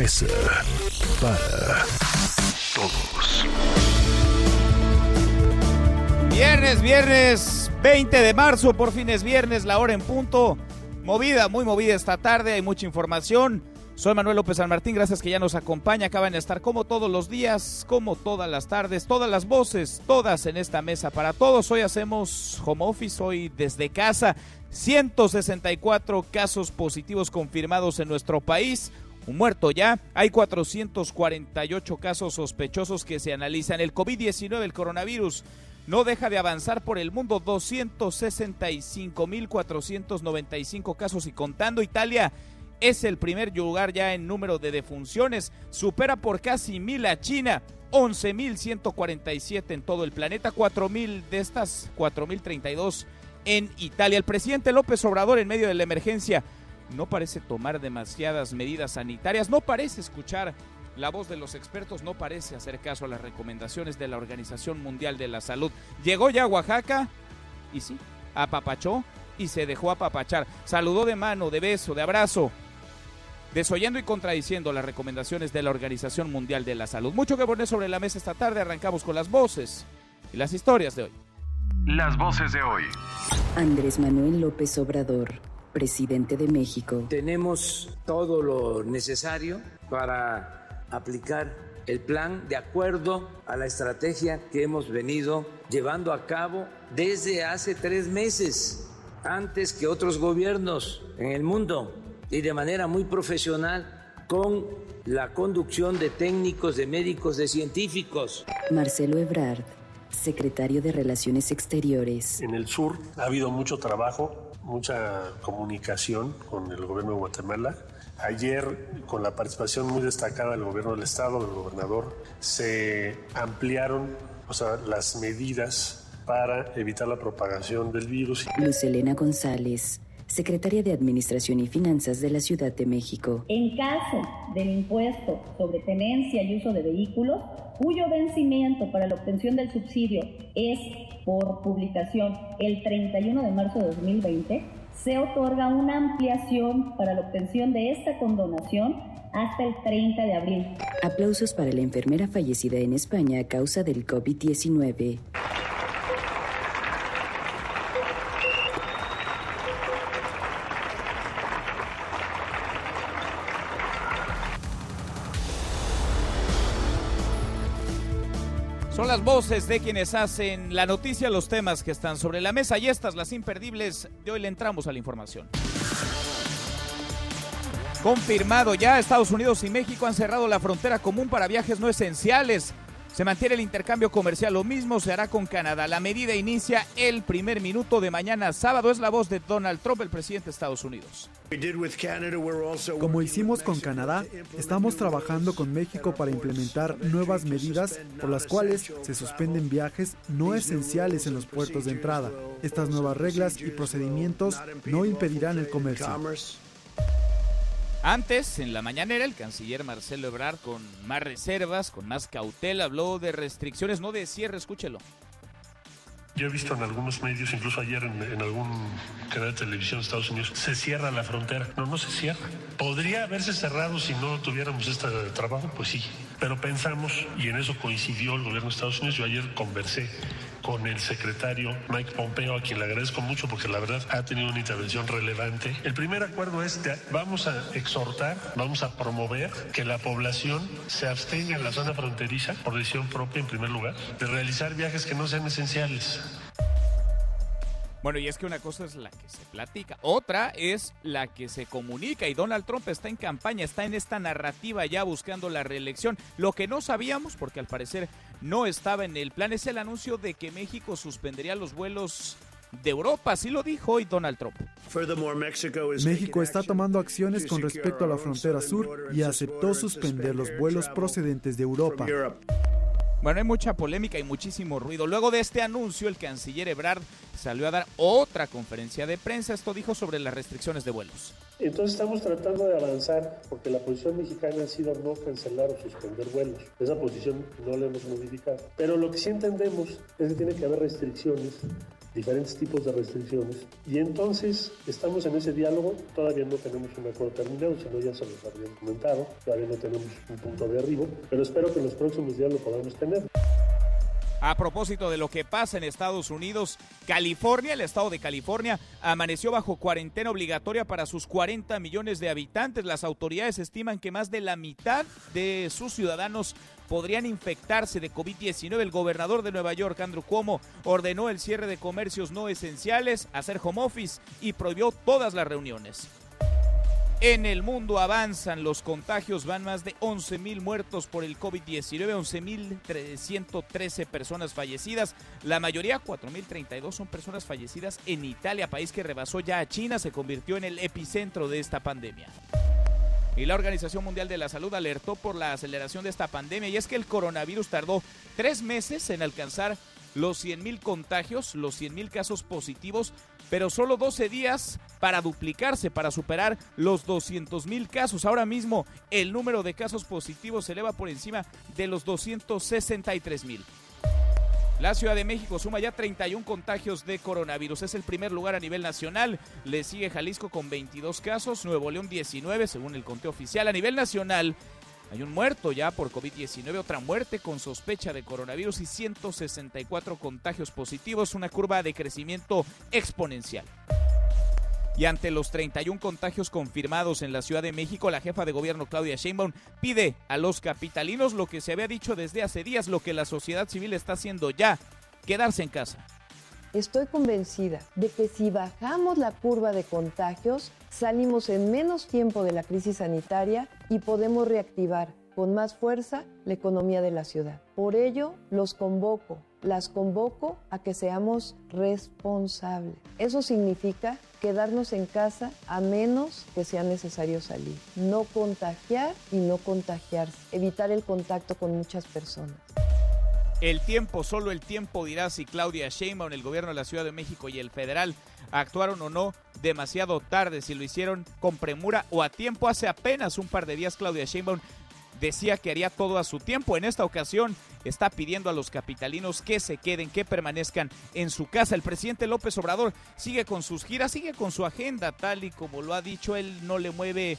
Mesa para Todos. Viernes, viernes 20 de marzo, por fin es viernes, la hora en punto. Movida, muy movida esta tarde, hay mucha información. Soy Manuel López San Martín, gracias que ya nos acompaña. Acaban de estar como todos los días, como todas las tardes, todas las voces, todas en esta mesa para todos. Hoy hacemos home office, hoy desde casa. 164 casos positivos confirmados en nuestro país. Un muerto ya. Hay 448 casos sospechosos que se analizan. El COVID-19, el coronavirus, no deja de avanzar por el mundo. 265.495 casos y contando. Italia es el primer lugar ya en número de defunciones. Supera por casi mil a China. 11.147 en todo el planeta. 4.000 de estas, 4.032 en Italia. El presidente López Obrador en medio de la emergencia no parece tomar demasiadas medidas sanitarias, no parece escuchar la voz de los expertos, no parece hacer caso a las recomendaciones de la Organización Mundial de la Salud. Llegó ya a Oaxaca y sí, apapachó y se dejó apapachar. Saludó de mano, de beso, de abrazo, desoyendo y contradiciendo las recomendaciones de la Organización Mundial de la Salud. Mucho que poner sobre la mesa esta tarde, arrancamos con las voces y las historias de hoy. Las voces de hoy. Andrés Manuel López Obrador, presidente de México. Tenemos todo lo necesario para aplicar el plan de acuerdo a la estrategia que hemos venido llevando a cabo desde hace tres meses, antes que otros gobiernos en el mundo y de manera muy profesional con la conducción de técnicos, de médicos, de científicos. Marcelo Ebrard, secretario de Relaciones Exteriores. En el sur ha habido mucho trabajo, mucha comunicación con el gobierno de Guatemala. Ayer, con la participación muy destacada del gobierno del estado, del gobernador, se ampliaron o sea, las medidas para evitar la propagación del virus. Luz Elena González, secretaria de Administración y Finanzas de la Ciudad de México. En caso del impuesto sobre tenencia y uso de vehículos, cuyo vencimiento para la obtención del subsidio es por publicación el 31 de marzo de 2020, se otorga una ampliación para la obtención de esta condonación hasta el 30 de abril. Aplausos para la enfermera fallecida en España a causa del COVID-19. Son las voces de quienes hacen la noticia, los temas que están sobre la mesa y estas, las imperdibles. De hoy le entramos a la información. Confirmado ya, Estados Unidos y México han cerrado la frontera común para viajes no esenciales. Se mantiene el intercambio comercial, lo mismo se hará con Canadá. La medida inicia el primer minuto de mañana sábado. Es la voz de Donald Trump, el presidente de Estados Unidos. Como hicimos con Canadá, estamos trabajando con México para implementar nuevas medidas por las cuales se suspenden viajes no esenciales en los puertos de entrada. Estas nuevas reglas y procedimientos no impedirán el comercio. Antes, en la mañanera, el canciller Marcelo Ebrard, con más reservas, con más cautela, habló de restricciones, no de cierre, escúchelo. Yo he visto en algunos medios, incluso ayer en, en, algún canal de televisión de Estados Unidos, se cierra la frontera. No, no se cierra. ¿Podría haberse cerrado si no tuviéramos este trabajo? Pues sí. Pero pensamos, y en eso coincidió el gobierno de Estados Unidos, yo ayer conversé con el secretario Mike Pompeo, a quien le agradezco mucho porque la verdad ha tenido una intervención relevante. El primer acuerdo es que vamos a exhortar, vamos a promover que la población se abstenga en la zona fronteriza, por decisión propia en primer lugar, de realizar viajes que no sean esenciales. Bueno, y es que una cosa es la que se platica, otra es la que se comunica y Donald Trump está en campaña, está en esta narrativa ya buscando la reelección. Lo que no sabíamos, porque al parecer no estaba en el plan, es el anuncio de que México suspendería los vuelos de Europa. Así lo dijo hoy Donald Trump. México está tomando acciones con respecto a la frontera sur y aceptó suspender los vuelos procedentes de Europa. Bueno, hay mucha polémica y muchísimo ruido. Luego de este anuncio, el canciller Ebrard salió a dar otra conferencia de prensa. Esto dijo sobre las restricciones de vuelos. Entonces estamos tratando de avanzar porque la posición mexicana ha sido no cancelar o suspender vuelos. Esa posición no la hemos modificado. Pero lo que sí entendemos es que tiene que haber restricciones diferentes tipos de restricciones. Y entonces estamos en ese diálogo, todavía no tenemos un acuerdo terminado, sino ya se los habían comentado, todavía no tenemos un punto de arribo, pero espero que en los próximos días lo podamos tener. A propósito de lo que pasa en Estados Unidos, California, el estado de California, amaneció bajo cuarentena obligatoria para sus 40 millones de habitantes. Las autoridades estiman que más de la mitad de sus ciudadanos podrían infectarse de COVID-19. El gobernador de Nueva York, Andrew Cuomo, ordenó el cierre de comercios no esenciales, hacer home office y prohibió todas las reuniones. En el mundo avanzan los contagios, van más de 11 mil muertos por el COVID-19, 11 mil 313 personas fallecidas, la mayoría, 4.032, son personas fallecidas en Italia, país que rebasó ya a China, se convirtió en el epicentro de esta pandemia. Y la Organización Mundial de la Salud alertó por la aceleración de esta pandemia y es que el coronavirus tardó tres meses en alcanzar los 100.000 contagios, los 100.000 casos positivos, pero solo 12 días para duplicarse, para superar los 200.000 casos. Ahora mismo el número de casos positivos se eleva por encima de los 263.000. La Ciudad de México suma ya 31 contagios de coronavirus. Es el primer lugar a nivel nacional. Le sigue Jalisco con 22 casos, Nuevo León 19, según el conteo oficial. A nivel nacional, hay un muerto ya por COVID-19, otra muerte con sospecha de coronavirus y 164 contagios positivos, una curva de crecimiento exponencial. Y ante los 31 contagios confirmados en la Ciudad de México, la jefa de gobierno Claudia Sheinbaum pide a los capitalinos lo que se había dicho desde hace días, lo que la sociedad civil está haciendo ya, quedarse en casa. Estoy convencida de que si bajamos la curva de contagios, salimos en menos tiempo de la crisis sanitaria y podemos reactivar con más fuerza la economía de la ciudad. Por ello, los convoco, las convoco a que seamos responsables. Eso significa quedarnos en casa a menos que sea necesario salir. No contagiar y no contagiarse. Evitar el contacto con muchas personas. El tiempo, solo el tiempo dirá si Claudia Sheinbaum, el gobierno de la Ciudad de México y el federal actuaron o no demasiado tarde, si lo hicieron con premura o a tiempo. Hace apenas un par de días Claudia Sheinbaum decía que haría todo a su tiempo. En esta ocasión está pidiendo a los capitalinos que se queden, que permanezcan en su casa. El presidente López Obrador sigue con sus giras, sigue con su agenda, tal y como lo ha dicho, él no le mueve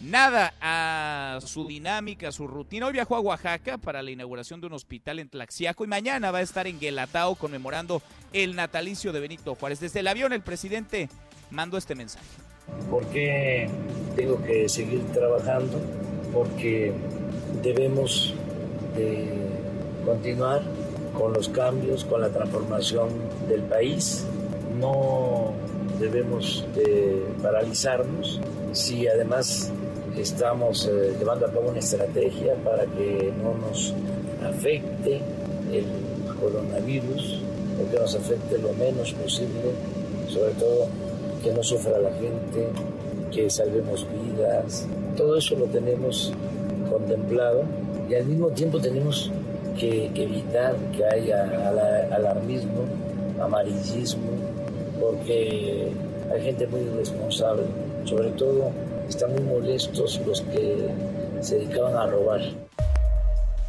nada a su dinámica, a su rutina. Hoy viajó a Oaxaca para la inauguración de un hospital en Tlaxiaco y mañana va a estar en Guelatao conmemorando el natalicio de Benito Juárez. Desde el avión el presidente mandó este mensaje. ¿Por qué tengo que seguir trabajando? Porque debemos de continuar con los cambios, con la transformación del país. No debemos de paralizarnos si además estamos eh, llevando a cabo una estrategia para que no nos afecte el coronavirus o que nos afecte lo menos posible, sobre todo que no sufra la gente, que salvemos vidas. Todo eso lo tenemos contemplado y al mismo tiempo tenemos que, evitar que haya alarmismo, amarillismo, porque hay gente muy irresponsable, sobre todo están muy molestos los que se dedicaban a robar.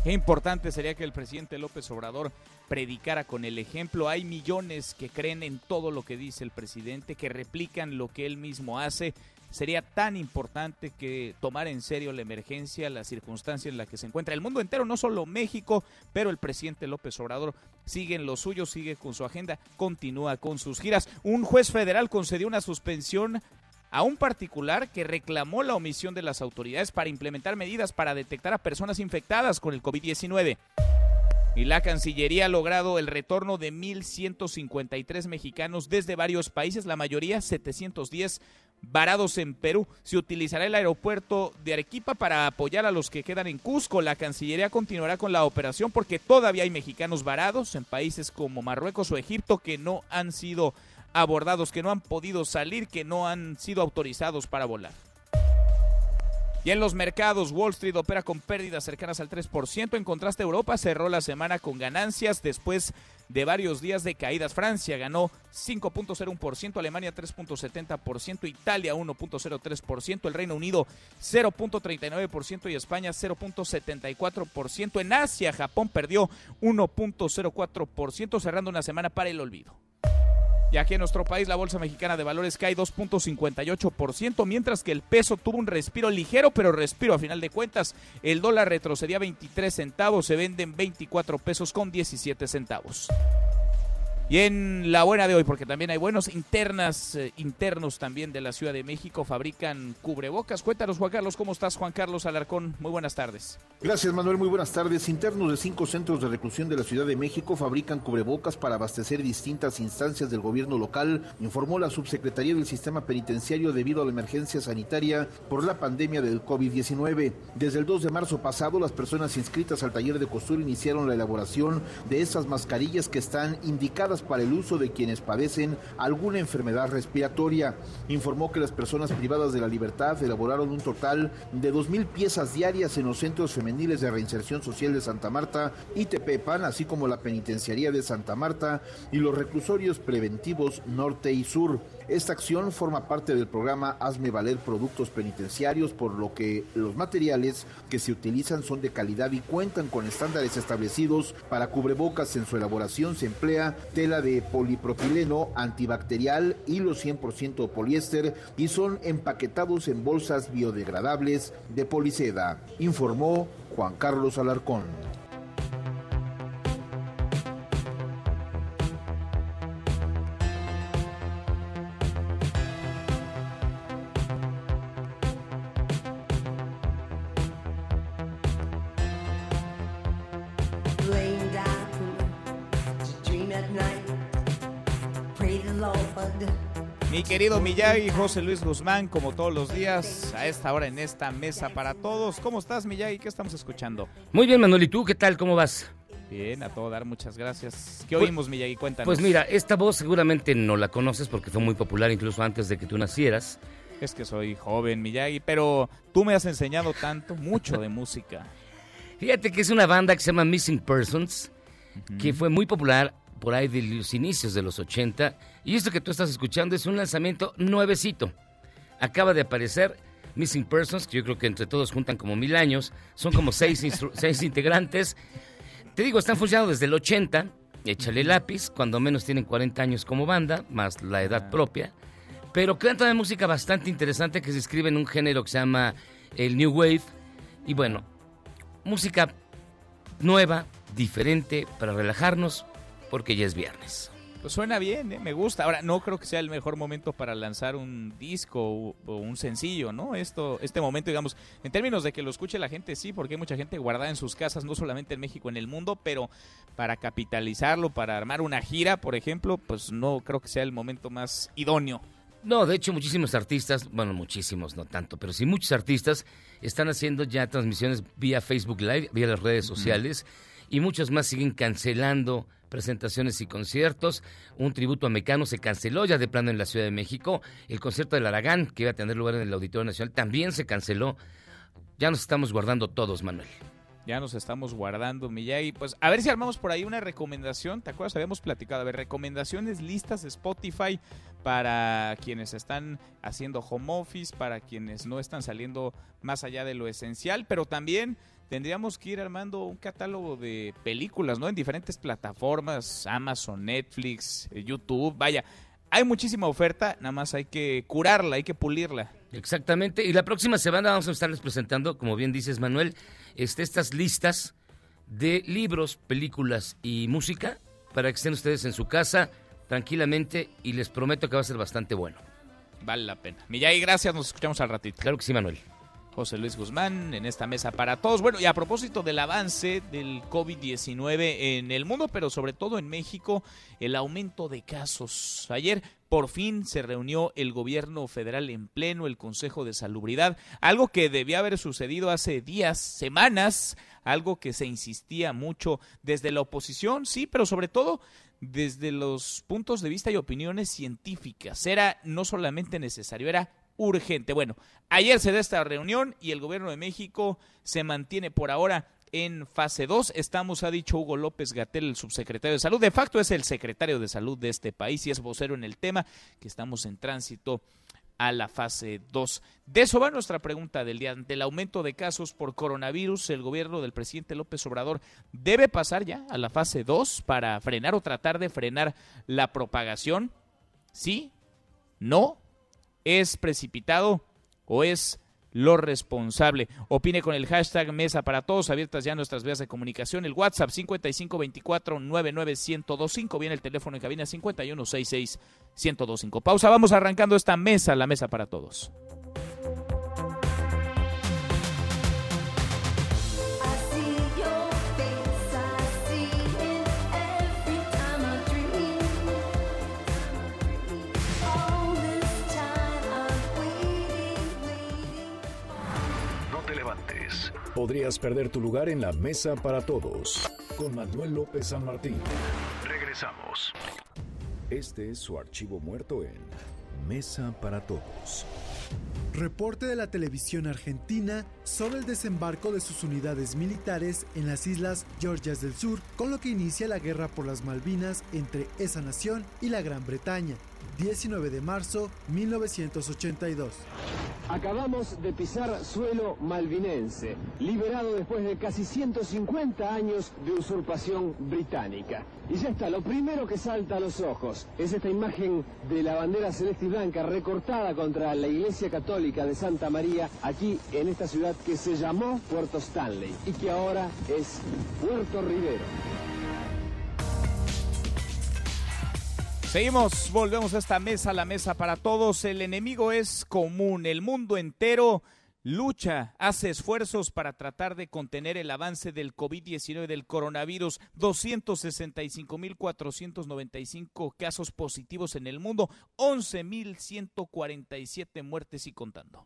Qué importante sería que el presidente López Obrador predicara con el ejemplo. Hay millones que creen en todo lo que dice el presidente, que replican lo que él mismo hace. Sería tan importante que tomar en serio la emergencia, la circunstancia en la que se encuentra el mundo entero, no solo México, pero el presidente López Obrador sigue en lo suyo, sigue con su agenda, continúa con sus giras. Un juez federal concedió una suspensión a un particular que reclamó la omisión de las autoridades para implementar medidas para detectar a personas infectadas con el COVID-19. Y la Cancillería ha logrado el retorno de 1.153 mexicanos desde varios países, la mayoría 710 varados en Perú. Se utilizará el aeropuerto de Arequipa para apoyar a los que quedan en Cusco. La Cancillería continuará con la operación porque todavía hay mexicanos varados en países como Marruecos o Egipto que no han sido abordados que no han podido salir, que no han sido autorizados para volar. Y en los mercados, Wall Street opera con pérdidas cercanas al 3%. En contraste, Europa cerró la semana con ganancias después de varios días de caídas. Francia ganó 5.01%, Alemania 3.70%, Italia 1.03%, el Reino Unido 0.39% y España 0.74%. En Asia, Japón perdió 1.04%, cerrando una semana para el olvido. Y aquí en nuestro país la Bolsa Mexicana de Valores cae 2.58%, mientras que el peso tuvo un respiro ligero, pero respiro a final de cuentas. El dólar retrocedía 23 centavos, se venden 24 pesos con 17 centavos. Y en la buena de hoy, porque también hay buenos internas, eh, internos también de la Ciudad de México, fabrican cubrebocas. Cuéntanos, Juan Carlos, ¿cómo estás, Juan Carlos Alarcón? Muy buenas tardes. Gracias, Manuel. Muy buenas tardes. Internos de cinco centros de reclusión de la Ciudad de México fabrican cubrebocas para abastecer distintas instancias del gobierno local, informó la subsecretaría del Sistema Penitenciario debido a la emergencia sanitaria por la pandemia del COVID-19. Desde el 2 de marzo pasado, las personas inscritas al taller de costura iniciaron la elaboración de estas mascarillas que están indicadas para el uso de quienes padecen alguna enfermedad respiratoria. Informó que las personas privadas de la libertad elaboraron un total de 2.000 piezas diarias en los centros femeniles de reinserción social de Santa Marta y Tepepan, así como la penitenciaría de Santa Marta y los reclusorios preventivos norte y sur. Esta acción forma parte del programa Hazme Valer Productos Penitenciarios, por lo que los materiales que se utilizan son de calidad y cuentan con estándares establecidos para cubrebocas. En su elaboración se emplea tela de polipropileno antibacterial, hilo 100% poliéster y son empaquetados en bolsas biodegradables de policeda, informó Juan Carlos Alarcón. Querido Miyagi, José Luis Guzmán, como todos los días, a esta hora en esta mesa para todos. ¿Cómo estás, Miyagi? ¿Qué estamos escuchando? Muy bien, Manuel. ¿Y tú qué tal? ¿Cómo vas? Bien, a todo dar, muchas gracias. ¿Qué oímos, Miyagi? Cuéntanos. Pues mira, esta voz seguramente no la conoces porque fue muy popular incluso antes de que tú nacieras. Es que soy joven, Miyagi, pero tú me has enseñado tanto, mucho de música. Fíjate que es una banda que se llama Missing Persons, que fue muy popular por ahí de los inicios de los 80. Y esto que tú estás escuchando es un lanzamiento nuevecito. Acaba de aparecer Missing Persons, que yo creo que entre todos juntan como mil años. Son como seis, seis integrantes. Te digo, están funcionando desde el 80. Échale lápiz, cuando menos tienen 40 años como banda, más la edad propia. Pero crean también música bastante interesante que se escribe en un género que se llama el New Wave. Y bueno, música nueva, diferente, para relajarnos, porque ya es viernes. Pues suena bien, ¿eh? me gusta. Ahora, no creo que sea el mejor momento para lanzar un disco o, un sencillo, ¿no? Esto, este momento, digamos, en términos de que lo escuche la gente, sí, porque hay mucha gente guardada en sus casas, no solamente en México, en el mundo, pero para capitalizarlo, para armar una gira, por ejemplo, pues no creo que sea el momento más idóneo. No, de hecho, muchísimos artistas, bueno, muchísimos, no tanto, pero sí muchos artistas están haciendo ya transmisiones vía Facebook Live, vía las redes sociales, y muchos más siguen cancelando presentaciones y conciertos. Un tributo a Mecano se canceló ya de plano en la Ciudad de México. El concierto del Aragán, que iba a tener lugar en el Auditorio Nacional, también se canceló. Ya nos estamos guardando todos, Manuel. Ya nos estamos guardando, Miyagi. Pues a ver si armamos por ahí una recomendación. ¿Te acuerdas? Habíamos platicado. A ver, recomendaciones listas Spotify para quienes están haciendo home office, para quienes no están saliendo más allá de lo esencial, pero también tendríamos que ir armando un catálogo de películas, ¿no? En diferentes plataformas, Amazon, Netflix, eh, YouTube, vaya. Hay muchísima oferta, nada más hay que curarla, hay que pulirla. Exactamente, y la próxima semana vamos a estarles presentando, como bien dices Manuel, este, estas listas de libros, películas y música para que estén ustedes en su casa tranquilamente y les prometo que va a ser bastante bueno. Vale la pena. Miyagi, gracias, nos escuchamos al ratito. Claro que sí, Manuel. José Luis Guzmán en esta mesa para todos. Bueno, y a propósito del avance del COVID-19 en el mundo, pero sobre todo en México, el aumento de casos. Ayer por fin se reunió el gobierno federal en pleno, el Consejo de Salubridad, algo que debía haber sucedido hace días, semanas, algo que se insistía mucho desde la oposición, sí, pero sobre todo desde los puntos de vista y opiniones científicas. Era no solamente necesario, era urgente. Bueno, ayer se da esta reunión y el gobierno de México se mantiene por ahora en fase 2. Estamos, ha dicho Hugo López Gatel, el subsecretario de Salud. De facto es el secretario de Salud de este país y es vocero en el tema, que estamos en tránsito a la fase 2. De eso va nuestra pregunta del día. Ante el aumento de casos por coronavirus, el gobierno del presidente López Obrador debe pasar ya a la fase 2 para frenar o tratar de frenar la propagación. ¿Sí? ¿No? Es precipitado o es lo responsable. Opine con el hashtag Mesa para Todos, abiertas ya nuestras vías de comunicación. El WhatsApp 5524-99125. Viene el teléfono en cabina 5166-1025. Pausa, vamos arrancando esta mesa, la Mesa para Todos. Podrías perder tu lugar en la mesa para todos. Con Manuel López San Martín. Regresamos. Este es su archivo muerto en Mesa para Todos. Reporte de la televisión argentina sobre el desembarco de sus unidades militares en las islas Georgias del Sur, con lo que inicia la guerra por las Malvinas entre esa nación y la Gran Bretaña. 19 de marzo 1982. Acabamos de pisar suelo malvinense, liberado después de casi 150 años de usurpación británica. Y ya está, lo primero que salta a los ojos es esta imagen de la bandera celeste y blanca recortada contra la iglesia católica de Santa María aquí en esta ciudad que se llamó Puerto Stanley y que ahora es Puerto Rivero. Seguimos, volvemos a esta mesa, la mesa para todos. El enemigo es común, el mundo entero lucha, hace esfuerzos para tratar de contener el avance del COVID-19 del coronavirus. 265.495 casos positivos en el mundo, 11.147 muertes y contando.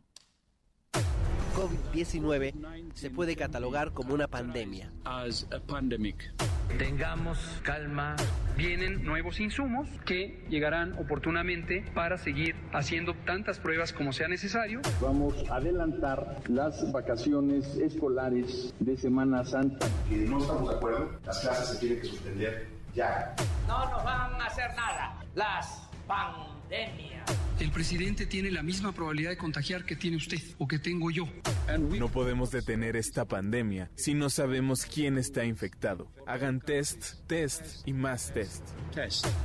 COVID-19 se puede catalogar como una pandemia. Tengamos calma. Vienen nuevos insumos que llegarán oportunamente para seguir haciendo tantas pruebas como sea necesario. Vamos a adelantar las vacaciones escolares de Semana Santa. Que no estamos de acuerdo, las clases se tienen que suspender ya. No nos van a hacer nada. Las pandemias. El presidente tiene la misma probabilidad de contagiar que tiene usted o que tengo yo. No podemos detener esta pandemia si no sabemos quién está infectado. Hagan test, test y más. Test.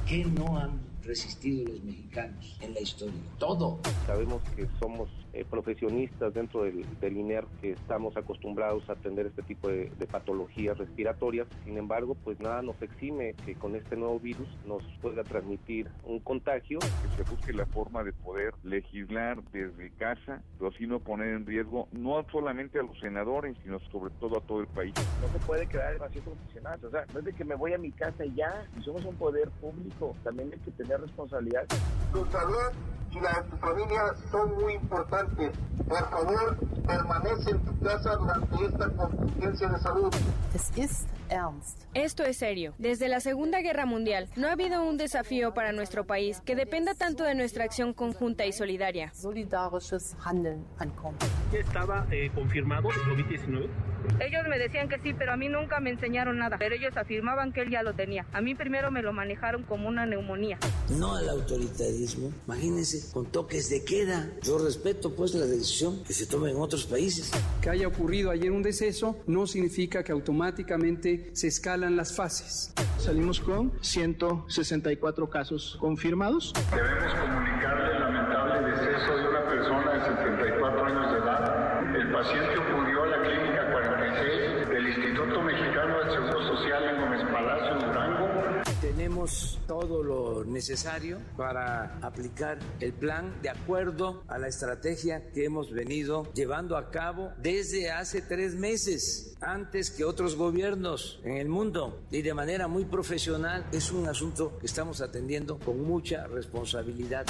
¿Qué no han resistido los mexicanos en la historia? Todo. Sabemos que somos eh, profesionistas dentro del, del, INER que estamos acostumbrados a atender este tipo de, de, patologías respiratorias. Sin embargo, pues nada nos exime que con este nuevo virus nos pueda transmitir un contagio. Que se busque la forma de poder legislar desde casa, pero así no poner en riesgo no solamente a los senadores, sino sobre todo a todo el país. No se puede quedar en vacío profesional. O sea, no es de que me voy a mi casa y ya. Si somos un poder público, también hay que tener responsabilidad. Tu salud y la de tu familia son muy importantes por favor, permanece en tu casa durante esta contingencia de salud. Esto es serio. Desde la Segunda Guerra Mundial no ha habido un desafío para nuestro país que dependa tanto de nuestra acción conjunta y solidaria. ¿Ya estaba eh, confirmado el COVID-19? Ellos me decían que sí, pero a mí nunca me enseñaron nada. Pero ellos afirmaban que él ya lo tenía. A mí primero me lo manejaron como una neumonía. No al autoritarismo. Imagínense, con toques de queda. Yo respeto pues la decisión que se tome en otros países. Que haya ocurrido ayer un deceso no significa que automáticamente se escalan las fases. Salimos con 164 casos confirmados. Debemos comunicarle el lamentable deceso de una persona de 74 años de edad. El paciente ocurrió a la clínica 46 del Instituto Mexicano del Seguro Social en Gómez Palacio, Todo lo necesario para aplicar el plan de acuerdo a la estrategia que hemos venido llevando a cabo desde hace tres meses, antes que otros gobiernos en el mundo y de manera muy profesional. Es un asunto que estamos atendiendo con mucha responsabilidad.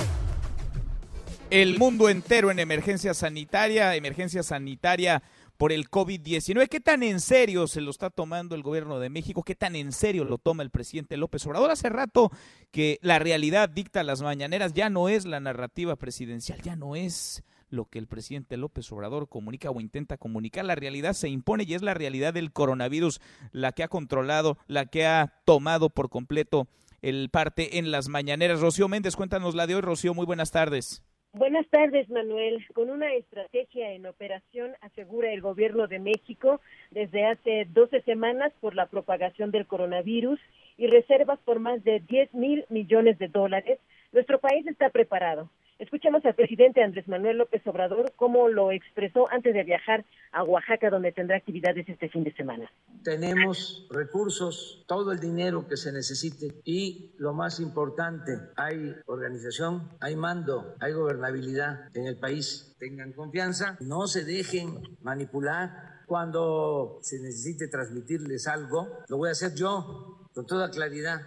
El mundo entero en emergencia sanitaria, emergencia sanitaria por el COVID-19. ¿Qué tan en serio se lo está tomando el gobierno de México? ¿Qué tan en serio lo toma el presidente López Obrador? Hace rato que la realidad dicta las mañaneras, ya no es la narrativa presidencial, ya no es lo que el presidente López Obrador comunica o intenta comunicar. La realidad se impone y es la realidad del coronavirus la que ha controlado, la que ha tomado por completo el parte en las mañaneras. Rocío Méndez, cuéntanos la de hoy. Rocío, muy buenas tardes. Buenas tardes, Manuel. Con una estrategia en operación, asegura el gobierno de México desde hace 12 semanas por la propagación del coronavirus y reservas por más de 10 mil millones de dólares, nuestro país está preparado. Escuchamos al presidente Andrés Manuel López Obrador cómo lo expresó antes de viajar a Oaxaca, donde tendrá actividades este fin de semana. Tenemos recursos, todo el dinero que se necesite y lo más importante, hay organización, hay mando, hay gobernabilidad en el país. Tengan confianza, no se dejen manipular. Cuando se necesite transmitirles algo, lo voy a hacer yo con toda claridad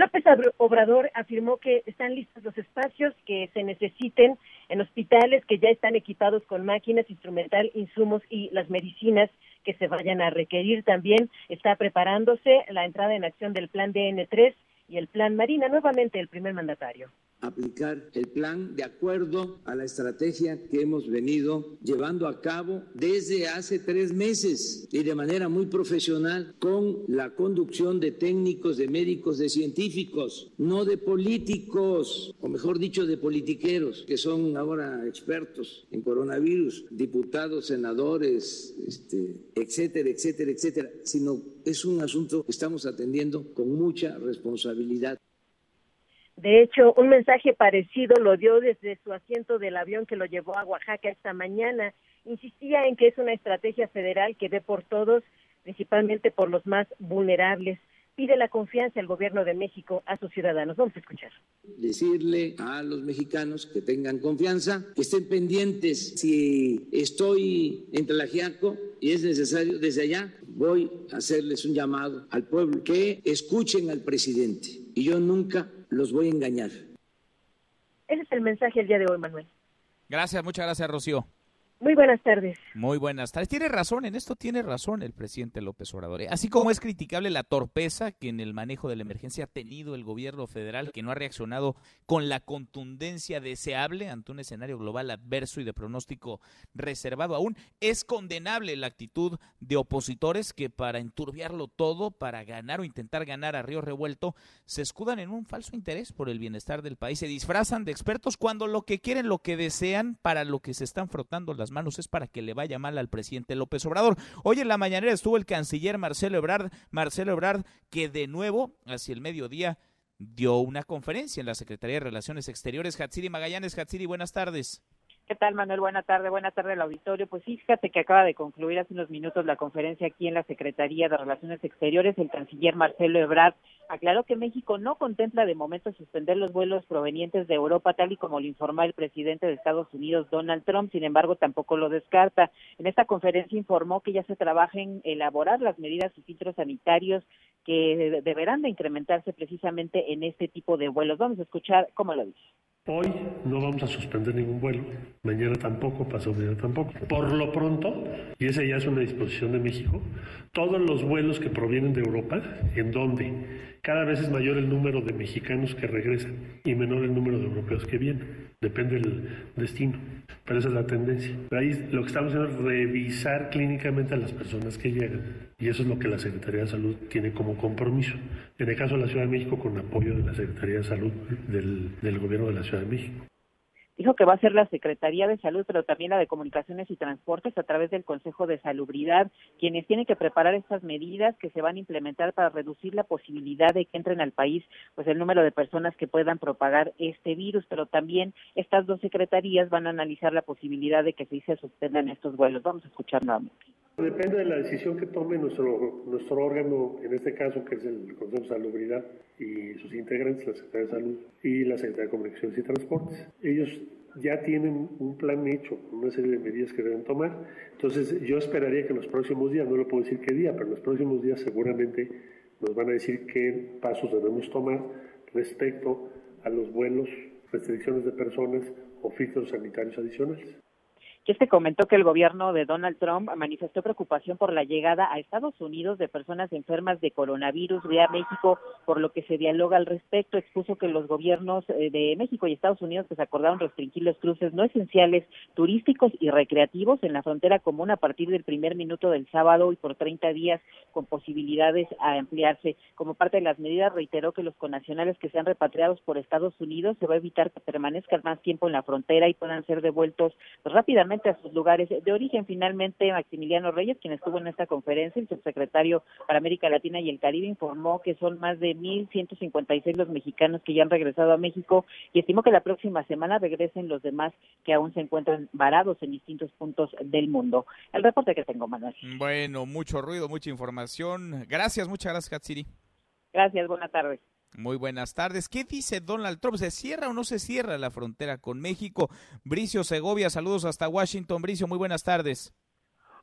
López Obrador afirmó que están listos los espacios que se necesiten en hospitales que ya están equipados con máquinas, instrumental, insumos y las medicinas que se vayan a requerir. También está preparándose la entrada en acción del plan DN3 y el plan Marina, nuevamente el primer mandatario aplicar el plan de acuerdo a la estrategia que hemos venido llevando a cabo desde hace tres meses y de manera muy profesional con la conducción de técnicos, de médicos, de científicos, no de políticos, o mejor dicho, de politiqueros, que son ahora expertos en coronavirus, diputados, senadores, este, etcétera, etcétera, etcétera, sino es un asunto que estamos atendiendo con mucha responsabilidad. De hecho, un mensaje parecido lo dio desde su asiento del avión que lo llevó a Oaxaca esta mañana. Insistía en que es una estrategia federal que ve por todos, principalmente por los más vulnerables. Pide la confianza el gobierno de México a sus ciudadanos. Vamos a escuchar. Decirle a los mexicanos que tengan confianza, que estén pendientes. Si estoy en Tlajiaco y es necesario desde allá, voy a hacerles un llamado al pueblo que escuchen al presidente. Y yo nunca los voy a engañar. Ese es el mensaje el día de hoy, Manuel. Gracias, muchas gracias, Rocío. Muy buenas tardes. Muy buenas tardes. Tiene razón, en esto tiene razón el presidente López Obrador. ¿eh? Así como es criticable la torpeza que en el manejo de la emergencia ha tenido el gobierno federal, que no ha reaccionado con la contundencia deseable ante un escenario global adverso y de pronóstico reservado aún, es condenable la actitud de opositores que para enturbiarlo todo, para ganar o intentar ganar a Río Revuelto, se escudan en un falso interés por el bienestar del país, se disfrazan de expertos cuando lo que quieren, lo que desean, para lo que se están frotando las manos es para que le vaya mal al presidente López Obrador. Hoy en la mañanera estuvo el canciller Marcelo Ebrard, Marcelo Ebrard, que de nuevo, hacia el mediodía, dio una conferencia en la Secretaría de Relaciones Exteriores. Hatsiri Magallanes, Hatsiri, buenas tardes. ¿Qué tal, Manuel? Buena tarde, buena tarde al auditorio. Pues fíjate que acaba de concluir hace unos minutos la conferencia aquí en la Secretaría de Relaciones Exteriores. El canciller Marcelo Ebrard aclaró que México no contempla de momento suspender los vuelos provenientes de Europa, tal y como lo informó el presidente de Estados Unidos, Donald Trump. Sin embargo, tampoco lo descarta. En esta conferencia informó que ya se trabaja en elaborar las medidas y filtros sanitarios que deberán de incrementarse precisamente en este tipo de vuelos. Vamos a escuchar cómo lo dice. Hoy no vamos a suspender ningún vuelo, mañana tampoco, pasado mañana tampoco. Por lo pronto, y esa ya es una disposición de México, todos los vuelos que provienen de Europa, en donde cada vez es mayor el número de mexicanos que regresan y menor el número de europeos que vienen, depende del destino, pero esa es la tendencia. Ahí lo que estamos haciendo es revisar clínicamente a las personas que llegan y eso es lo que la Secretaría de Salud tiene como compromiso. En el caso de la Ciudad de México, con apoyo de la Secretaría de Salud del, del Gobierno de la Ciudad de México. Dijo que va a ser la Secretaría de Salud, pero también la de Comunicaciones y Transportes a través del Consejo de Salubridad, quienes tienen que preparar estas medidas que se van a implementar para reducir la posibilidad de que entren al país pues el número de personas que puedan propagar este virus, pero también estas dos secretarías van a analizar la posibilidad de que se suspendan estos vuelos. Vamos a escuchar nuevamente. Depende de la decisión que tome nuestro, nuestro órgano, en este caso que es el Consejo de Salubridad y sus integrantes, la Secretaría de Salud y la Secretaría de Comunicaciones y Transportes. Ellos ya tienen un plan hecho, una serie de medidas que deben tomar. Entonces yo esperaría que en los próximos días, no lo puedo decir qué día, pero en los próximos días seguramente nos van a decir qué pasos debemos tomar respecto a los vuelos, restricciones de personas o filtros sanitarios adicionales que se comentó que el gobierno de Donald Trump manifestó preocupación por la llegada a Estados Unidos de personas enfermas de coronavirus vía México, por lo que se dialoga al respecto. Expuso que los gobiernos eh, de México y Estados Unidos se acordaron restringir los cruces no esenciales turísticos y recreativos en la frontera común a partir del primer minuto del sábado y por 30 días con posibilidades a ampliarse. Como parte de las medidas, reiteró que los connacionales que sean repatriados por Estados Unidos se va a evitar que permanezcan más tiempo en la frontera y puedan ser devueltos rápidamente a sus lugares de origen. Finalmente, Maximiliano Reyes, quien estuvo en esta conferencia, el subsecretario para América Latina y el Caribe, informó que son más de 1.156 los mexicanos que ya han regresado a México y estimó que la próxima semana regresen los demás que aún se encuentran varados en distintos puntos del mundo. El reporte que tengo, Manuel. Bueno, mucho ruido, mucha información. Gracias, muchas gracias, Katsiri. Gracias, buenas tardes. Muy buenas tardes. ¿Qué dice Donald Trump? ¿Se cierra o no se cierra la frontera con México? Bricio Segovia, saludos hasta Washington. Bricio, muy buenas tardes.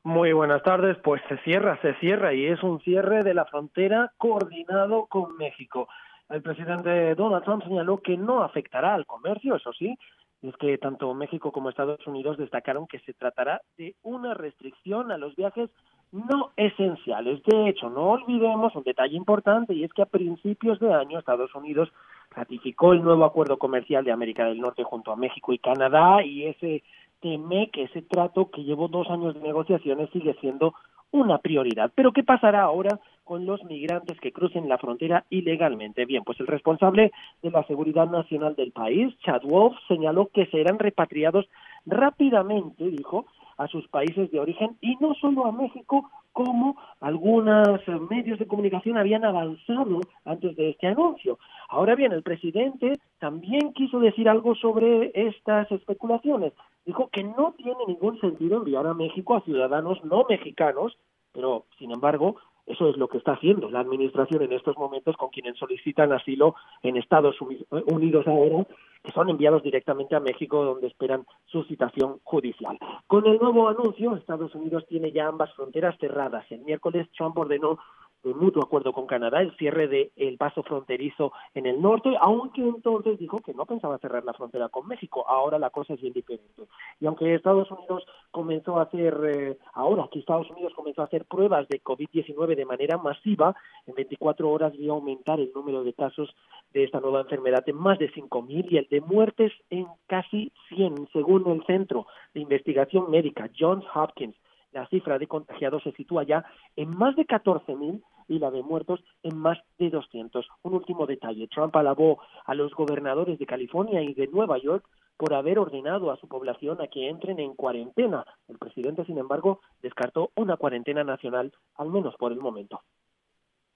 Muy buenas tardes. Pues se cierra, se cierra y es un cierre de la frontera coordinado con México. El presidente Donald Trump señaló que no afectará al comercio, eso sí, es que tanto México como Estados Unidos destacaron que se tratará de una restricción a los viajes no esenciales. De hecho, no olvidemos un detalle importante y es que a principios de año Estados Unidos ratificó el nuevo acuerdo comercial de América del Norte junto a México y Canadá y ese teme que ese trato que llevó dos años de negociaciones sigue siendo una prioridad. Pero ¿qué pasará ahora con los migrantes que crucen la frontera ilegalmente? Bien, pues el responsable de la seguridad nacional del país, Chad Wolf, señaló que serán repatriados rápidamente, dijo, a sus países de origen y no solo a México, como algunos medios de comunicación habían avanzado antes de este anuncio. Ahora bien, el presidente también quiso decir algo sobre estas especulaciones. Dijo que no tiene ningún sentido enviar a México a ciudadanos no mexicanos, pero sin embargo eso es lo que está haciendo la Administración en estos momentos con quienes solicitan asilo en Estados Unidos ahora, que son enviados directamente a México donde esperan su citación judicial. Con el nuevo anuncio, Estados Unidos tiene ya ambas fronteras cerradas. El miércoles Trump ordenó de mutuo acuerdo con Canadá el cierre del el paso fronterizo en el norte, aunque entonces dijo que no pensaba cerrar la frontera con México. Ahora la cosa es bien diferente. Y aunque Estados Unidos comenzó a hacer, eh, ahora que Estados Unidos comenzó a hacer pruebas de COVID-19 de manera masiva, en 24 horas vio aumentar el número de casos de esta nueva enfermedad en más de 5.000 y el de muertes en casi 100, según el Centro de Investigación Médica Johns Hopkins la cifra de contagiados se sitúa ya en más de 14.000 y la de muertos en más de 200. Un último detalle. Trump alabó a los gobernadores de California y de Nueva York por haber ordenado a su población a que entren en cuarentena. El presidente, sin embargo, descartó una cuarentena nacional, al menos por el momento.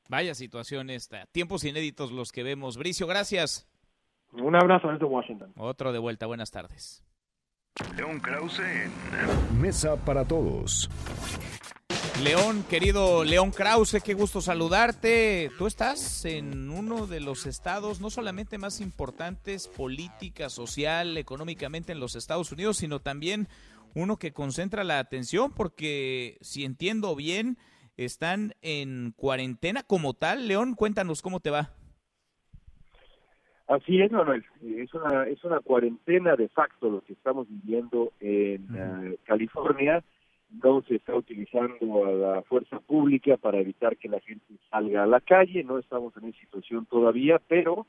Vaya situación esta. Tiempos inéditos los que vemos. Bricio, gracias. Un abrazo desde Washington. Otro de vuelta. Buenas tardes. León Krause en Mesa para Todos. León, querido León Krause, qué gusto saludarte. Tú estás en uno de los estados no solamente más importantes política, social, económicamente en los Estados Unidos, sino también uno que concentra la atención porque si entiendo bien, están en cuarentena como tal. León, cuéntanos cómo te va. Así es, Manuel. Es una, es una cuarentena de facto lo que estamos viviendo en eh, California. No se está utilizando a la fuerza pública para evitar que la gente salga a la calle. No estamos en esa situación todavía, pero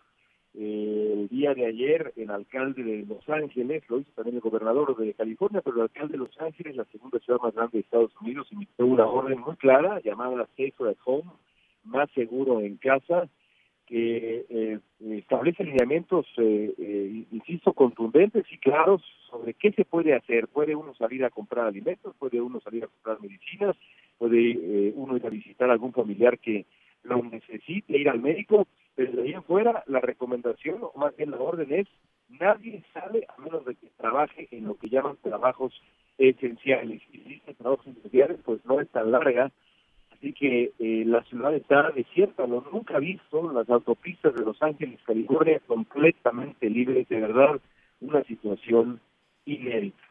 eh, el día de ayer el alcalde de Los Ángeles, lo hizo también el gobernador de California, pero el alcalde de Los Ángeles, la segunda ciudad más grande de Estados Unidos, emitió una orden muy clara llamada Safer at Home, más seguro en casa, que eh, establece lineamientos, eh, eh, insisto, contundentes y claros sobre qué se puede hacer. Puede uno salir a comprar alimentos, puede uno salir a comprar medicinas, puede uno ir a visitar a algún familiar que lo necesite, ir al médico, pero de ahí afuera la recomendación, o más bien la orden es, nadie sale a menos de que trabaje en lo que llaman trabajos esenciales. Y si estos trabajos esenciales, pues no es tan larga, que eh, la ciudad está desierta, lo nunca visto, las autopistas de Los Ángeles, California, completamente libres, de verdad, una situación inédita.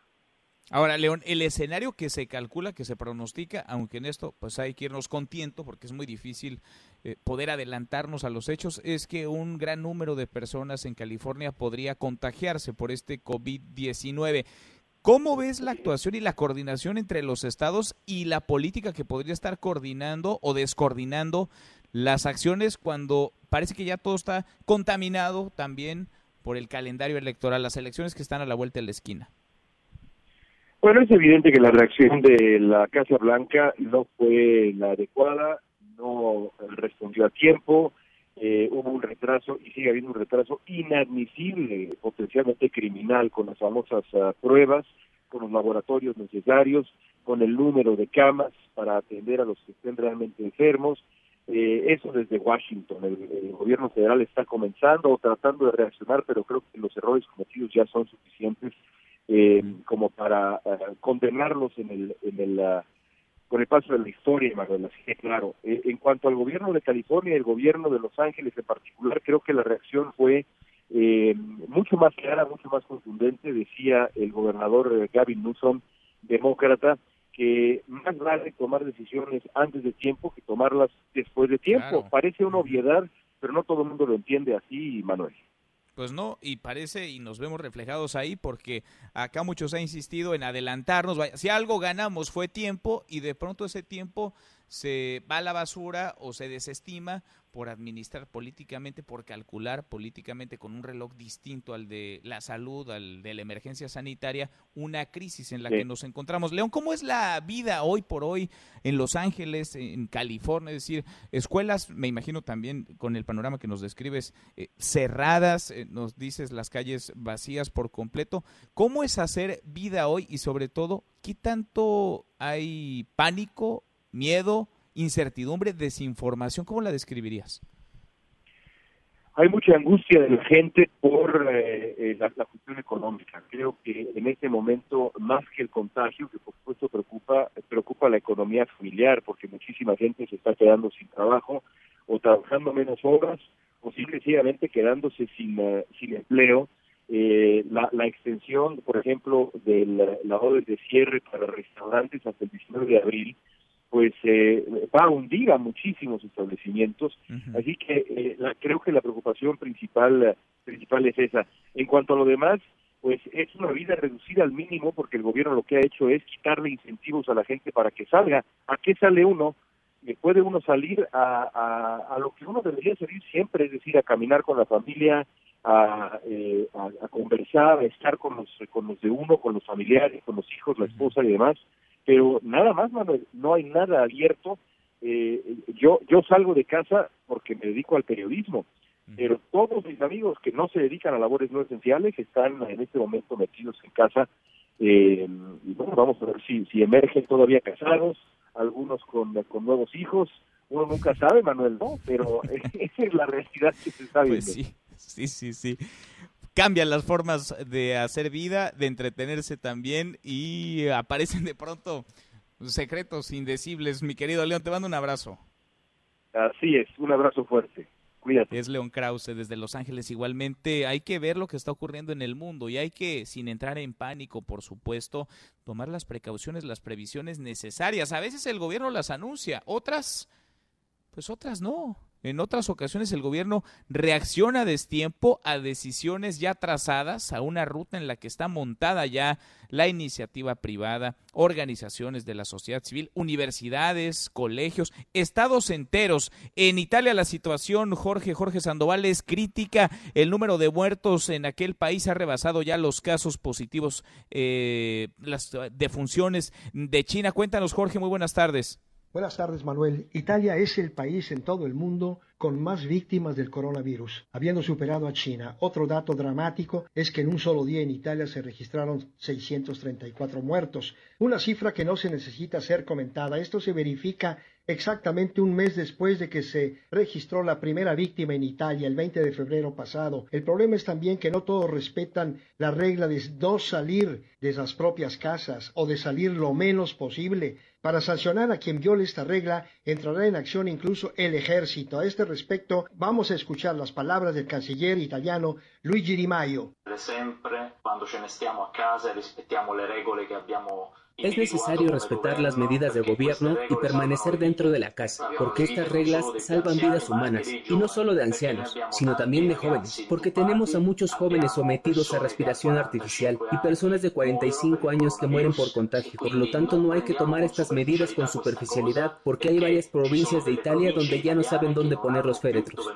Ahora, León, el escenario que se calcula, que se pronostica, aunque en esto pues hay que irnos con tiento porque es muy difícil eh, poder adelantarnos a los hechos, es que un gran número de personas en California podría contagiarse por este COVID-19. ¿Cómo ves la actuación y la coordinación entre los estados y la política que podría estar coordinando o descoordinando las acciones cuando parece que ya todo está contaminado también por el calendario electoral, las elecciones que están a la vuelta de la esquina? Bueno, es evidente que la reacción de la Casa Blanca no fue la adecuada, no respondió a tiempo, eh, hubo un retraso y sigue habiendo un retraso inadmisible, potencialmente criminal, con las famosas uh, pruebas, con los laboratorios necesarios, con el número de camas para atender a los que estén realmente enfermos. Eh, eso desde Washington. El, gobierno federal está comenzando o tratando de reaccionar, pero creo que los errores cometidos ya son suficientes eh, como para uh, condenarlos en el, en el uh, con el paso de la historia, Manuel, así que claro. Eh, en cuanto al gobierno de California y el gobierno de Los Ángeles en particular, creo que la reacción fue eh, mucho más clara, mucho más contundente, decía el gobernador eh, Gavin Newsom, demócrata, que más vale tomar decisiones antes de tiempo que tomarlas después de tiempo. Claro. Parece una obviedad, pero no todo el mundo lo entiende así, Manuel. Pues no, y parece y nos vemos reflejados ahí porque acá muchos han insistido en adelantarnos. Si algo ganamos fue tiempo y de pronto ese tiempo se va a la basura o se desestima por administrar políticamente, por calcular políticamente con un reloj distinto al de la salud, al de la emergencia sanitaria, una crisis en la sí. que nos encontramos. León, ¿cómo es la vida hoy por hoy en Los Ángeles, en California? Es decir, escuelas, me imagino también con el panorama que nos describes, eh, cerradas, eh, nos dices las calles vacías por completo. ¿Cómo es hacer vida hoy y sobre todo, qué tanto hay pánico, miedo? Incertidumbre, desinformación, ¿cómo la describirías? Hay mucha angustia de la gente por eh, eh, la, la, cuestión económica. Creo que en este momento, más que el contagio, que por supuesto preocupa, preocupa la economía familiar, porque muchísima gente se está quedando sin trabajo o trabajando menos horas o simplemente quedándose sin, uh, sin empleo. Eh, la, extensión, por ejemplo, de la, la orden de cierre para restaurantes hasta el 19 de abril, pues eh, va a hundir a muchísimos establecimientos. Uh -huh. Así que eh, la, creo que la preocupación principal, principal es esa. En cuanto a lo demás, pues es una vida reducida al mínimo porque el gobierno lo que ha hecho es quitarle incentivos a la gente para que salga. ¿A qué sale uno? puede uno salir a, a, a lo que uno debería salir siempre, es decir, a caminar con la familia, a, eh, a, a, conversar, a estar con los, con los de uno, con los familiares, con los hijos, la esposa y demás pero nada más, Manuel, no hay nada abierto. Eh, yo, yo salgo de casa porque me dedico al periodismo, pero todos mis amigos que no se dedican a labores no esenciales están en este momento metidos en casa. Eh, y bueno, vamos a ver si, si emergen todavía casados, algunos con, con nuevos hijos. Uno nunca sabe, Manuel, ¿no? Pero esa es la realidad que se está viendo. Pues sí, sí, sí, sí cambian las formas de hacer vida, de entretenerse también y aparecen de pronto secretos indecibles. Mi querido León, te mando un abrazo. Así es, un abrazo fuerte. Cuídate. Es León Krause desde Los Ángeles. Igualmente, hay que ver lo que está ocurriendo en el mundo y hay que, sin entrar en pánico, por supuesto, tomar las precauciones, las previsiones necesarias. A veces el gobierno las anuncia, otras, pues otras no. En otras ocasiones el gobierno reacciona a destiempo a decisiones ya trazadas, a una ruta en la que está montada ya la iniciativa privada, organizaciones de la sociedad civil, universidades, colegios, estados enteros. En Italia la situación, Jorge, Jorge Sandoval, es crítica. El número de muertos en aquel país ha rebasado ya los casos positivos, eh, las defunciones de China. Cuéntanos, Jorge, muy buenas tardes. Buenas tardes, Manuel. Italia es el país en todo el mundo con más víctimas del coronavirus, habiendo superado a China. Otro dato dramático es que en un solo día en Italia se registraron 634 muertos, una cifra que no se necesita ser comentada. Esto se verifica exactamente un mes después de que se registró la primera víctima en Italia el 20 de febrero pasado. El problema es también que no todos respetan la regla de no salir de las propias casas o de salir lo menos posible. Para sancionar a quien viole esta regla, entrará en acción incluso el ejército. A este respecto, vamos a escuchar las palabras del canciller italiano Luigi Di Maio. Es necesario respetar las medidas de gobierno y permanecer dentro de la casa, porque estas reglas salvan vidas humanas, y no solo de ancianos, sino también de jóvenes, porque tenemos a muchos jóvenes sometidos a respiración artificial y personas de 45 años que mueren por contagio. Por lo tanto, no hay que tomar estas medidas con superficialidad, porque hay varias provincias de Italia donde ya no saben dónde poner los féretros.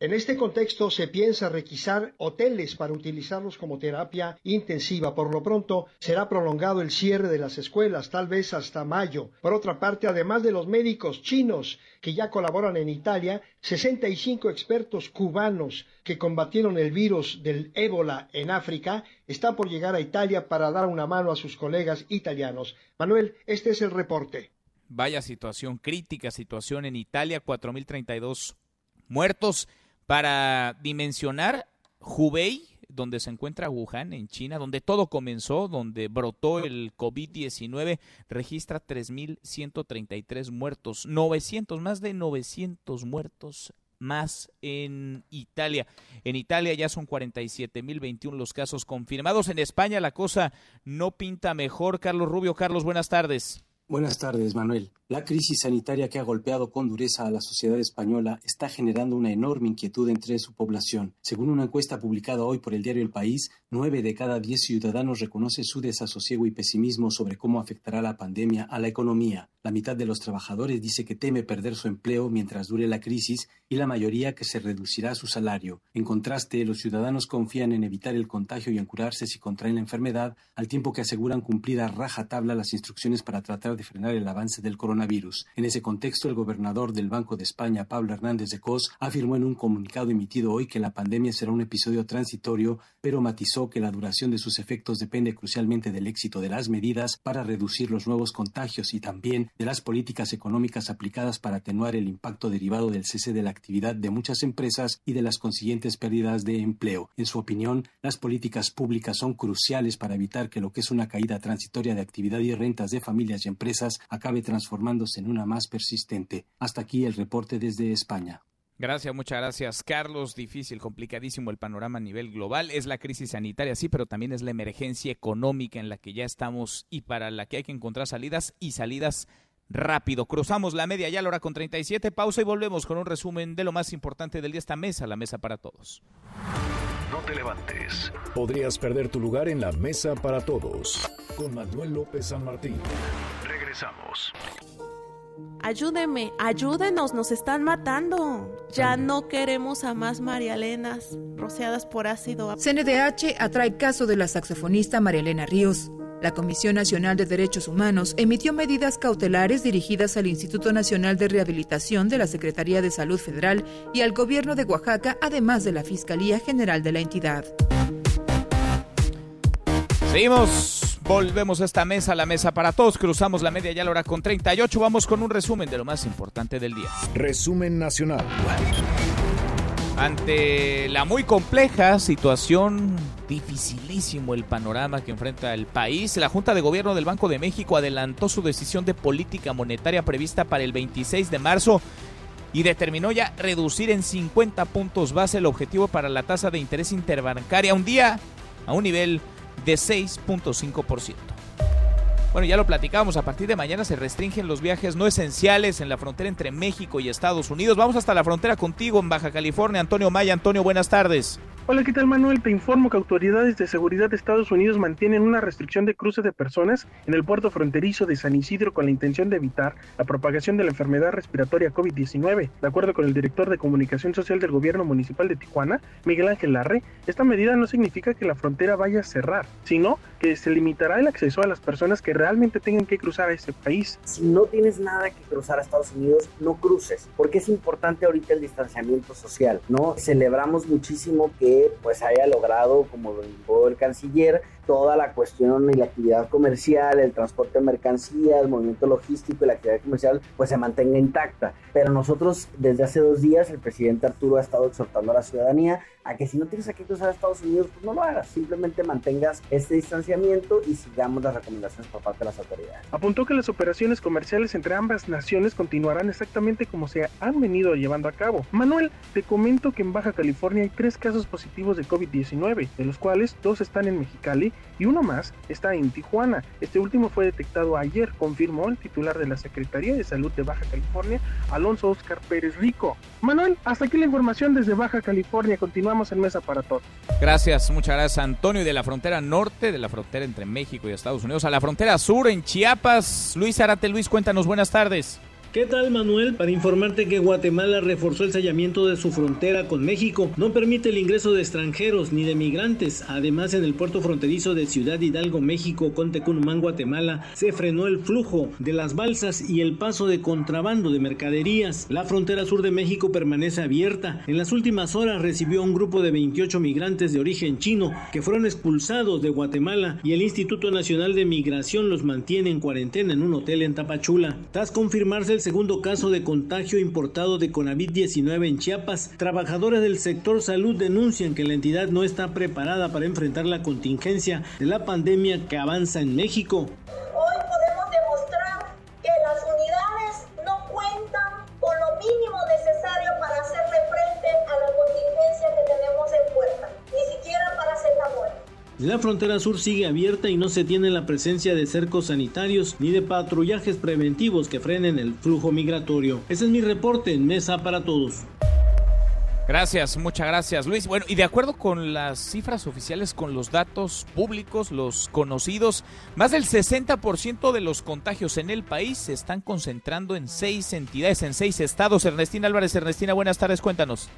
En este contexto se piensa requisar hoteles para utilizarlos como terapia intensiva. Por lo pronto será prolongado el cierre de las escuelas, tal vez hasta mayo. Por otra parte, además de los médicos chinos que ya colaboran en Italia, 65 expertos cubanos que combatieron el virus del ébola en África están por llegar a Italia para dar una mano a sus colegas italianos. Manuel, este es el reporte. Vaya situación crítica, situación en Italia, 4.032 muertos para dimensionar Hubei, donde se encuentra Wuhan, en China, donde todo comenzó, donde brotó el COVID-19, registra 3.133 muertos, 900, más de 900 muertos más en Italia. En Italia ya son 47.021 los casos confirmados. En España la cosa no pinta mejor. Carlos Rubio, Carlos, buenas tardes. Buenas tardes, Manuel. La crisis sanitaria que ha golpeado con dureza a la sociedad española está generando una enorme inquietud entre su población. Según una encuesta publicada hoy por el diario El País, nueve de cada diez ciudadanos reconoce su desasosiego y pesimismo sobre cómo afectará la pandemia a la economía. La mitad de los trabajadores dice que teme perder su empleo mientras dure la crisis y la mayoría que se reducirá su salario. En contraste, los ciudadanos confían en evitar el contagio y en curarse si contraen la enfermedad, al tiempo que aseguran cumplir a rajatabla las instrucciones para tratar de frenar el avance del coronavirus. En ese contexto, el gobernador del Banco de España, Pablo Hernández de Cos, afirmó en un comunicado emitido hoy que la pandemia será un episodio transitorio, pero matizó que la duración de sus efectos depende crucialmente del éxito de las medidas para reducir los nuevos contagios y también de las políticas económicas aplicadas para atenuar el impacto derivado del cese de la actividad de muchas empresas y de las consiguientes pérdidas de empleo. En su opinión, las políticas públicas son cruciales para evitar que lo que es una caída transitoria de actividad y rentas de familias y empresas acabe transformándose en una más persistente. Hasta aquí el reporte desde España. Gracias, muchas gracias, Carlos. Difícil, complicadísimo el panorama a nivel global. Es la crisis sanitaria, sí, pero también es la emergencia económica en la que ya estamos y para la que hay que encontrar salidas y salidas rápido. Cruzamos la media ya a la hora con 37. Pausa y volvemos con un resumen de lo más importante del día. Esta mesa, la mesa para todos. No te levantes. Podrías perder tu lugar en la mesa para todos. Con Manuel López San Martín. Regresamos. Ayúdeme, ayúdenos, nos están matando. Ya no queremos a más Marialenas rociadas por ácido. CNDH atrae caso de la saxofonista Marielena Ríos. La Comisión Nacional de Derechos Humanos emitió medidas cautelares dirigidas al Instituto Nacional de Rehabilitación de la Secretaría de Salud Federal y al Gobierno de Oaxaca, además de la Fiscalía General de la entidad. Seguimos, volvemos a esta mesa, la mesa para todos, cruzamos la media ya a la hora con 38, vamos con un resumen de lo más importante del día. Resumen nacional. Ante la muy compleja situación, dificilísimo el panorama que enfrenta el país, la Junta de Gobierno del Banco de México adelantó su decisión de política monetaria prevista para el 26 de marzo y determinó ya reducir en 50 puntos base el objetivo para la tasa de interés interbancaria un día a un nivel de 6.5%. Bueno, ya lo platicábamos, a partir de mañana se restringen los viajes no esenciales en la frontera entre México y Estados Unidos. Vamos hasta la frontera contigo en Baja California. Antonio Maya, Antonio, buenas tardes. Hola, ¿qué tal Manuel? Te informo que autoridades de seguridad de Estados Unidos mantienen una restricción de cruce de personas en el puerto fronterizo de San Isidro con la intención de evitar la propagación de la enfermedad respiratoria COVID-19. De acuerdo con el director de comunicación social del gobierno municipal de Tijuana, Miguel Ángel Larre, esta medida no significa que la frontera vaya a cerrar, sino que se limitará el acceso a las personas que realmente tengan que cruzar a ese país. Si no tienes nada que cruzar a Estados Unidos, no cruces, porque es importante ahorita el distanciamiento social, ¿no? Celebramos muchísimo que pues haya logrado, como lo indicó el canciller, toda la cuestión y la actividad comercial, el transporte de mercancías, el movimiento logístico y la actividad comercial pues se mantenga intacta. Pero nosotros desde hace dos días el presidente Arturo ha estado exhortando a la ciudadanía a que si no tienes que cruzar a Estados Unidos, pues no lo hagas, simplemente mantengas este distanciamiento y sigamos las recomendaciones por parte de las autoridades. Apuntó que las operaciones comerciales entre ambas naciones continuarán exactamente como se han venido llevando a cabo. Manuel, te comento que en Baja California hay tres casos positivos de COVID-19, de los cuales dos están en Mexicali y uno más está en Tijuana. Este último fue detectado ayer, confirmó el titular de la Secretaría de Salud de Baja California, Alonso Oscar Pérez Rico. Manuel, hasta aquí la información desde Baja California. Continuamos en Mesa para Todos. Gracias, muchas gracias Antonio. Y de la frontera norte, de la frontera entre México y Estados Unidos, a la frontera sur en Chiapas. Luis Arate, Luis, cuéntanos, buenas tardes. ¿Qué tal Manuel? Para informarte que Guatemala reforzó el sellamiento de su frontera con México, no permite el ingreso de extranjeros ni de migrantes. Además, en el puerto fronterizo de Ciudad Hidalgo, México, con Tecunumán, Guatemala, se frenó el flujo de las balsas y el paso de contrabando de mercaderías. La frontera sur de México permanece abierta. En las últimas horas recibió a un grupo de 28 migrantes de origen chino que fueron expulsados de Guatemala y el Instituto Nacional de Migración los mantiene en cuarentena en un hotel en Tapachula. Tras confirmarse el segundo caso de contagio importado de COVID-19 en Chiapas, trabajadores del sector salud denuncian que la entidad no está preparada para enfrentar la contingencia de la pandemia que avanza en México. La frontera sur sigue abierta y no se tiene la presencia de cercos sanitarios ni de patrullajes preventivos que frenen el flujo migratorio. Ese es mi reporte en Mesa para Todos. Gracias, muchas gracias Luis. Bueno, y de acuerdo con las cifras oficiales, con los datos públicos, los conocidos, más del 60% de los contagios en el país se están concentrando en seis entidades, en seis estados. Ernestina Álvarez, Ernestina, buenas tardes, cuéntanos.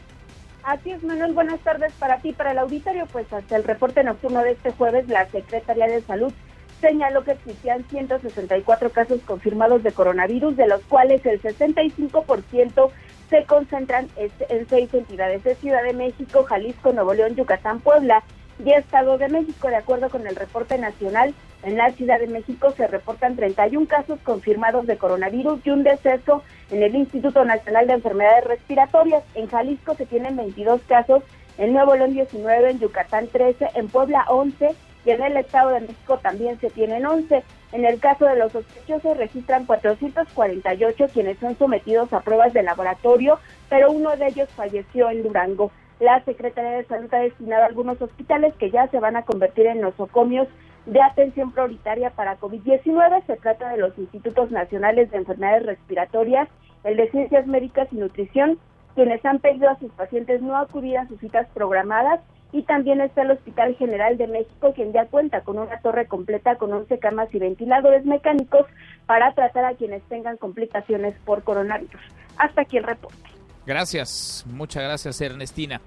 Así es, Manuel, buenas tardes para ti, para el auditorio. Pues hasta el reporte nocturno de este jueves, la Secretaría de Salud señaló que existían 164 casos confirmados de coronavirus, de los cuales el 65% se concentran en seis entidades de Ciudad de México, Jalisco, Nuevo León, Yucatán, Puebla y Estado de México. De acuerdo con el reporte nacional, en la Ciudad de México se reportan 31 casos confirmados de coronavirus y un deceso en el Instituto Nacional de Enfermedades Respiratorias. En Jalisco se tienen 22 casos, en Nuevo León 19, en Yucatán 13, en Puebla 11 y en el Estado de México también se tienen 11. En el caso de los sospechosos registran 448 quienes son sometidos a pruebas de laboratorio, pero uno de ellos falleció en Durango. La Secretaría de Salud ha destinado a algunos hospitales que ya se van a convertir en nosocomios de atención prioritaria para COVID-19. Se trata de los Institutos Nacionales de Enfermedades Respiratorias, el de Ciencias Médicas y Nutrición, quienes han pedido a sus pacientes no acudir a sus citas programadas y también está el Hospital General de México, quien ya cuenta con una torre completa con 11 camas y ventiladores mecánicos para tratar a quienes tengan complicaciones por coronavirus. Hasta aquí el reporte. Gracias, muchas gracias Ernestina.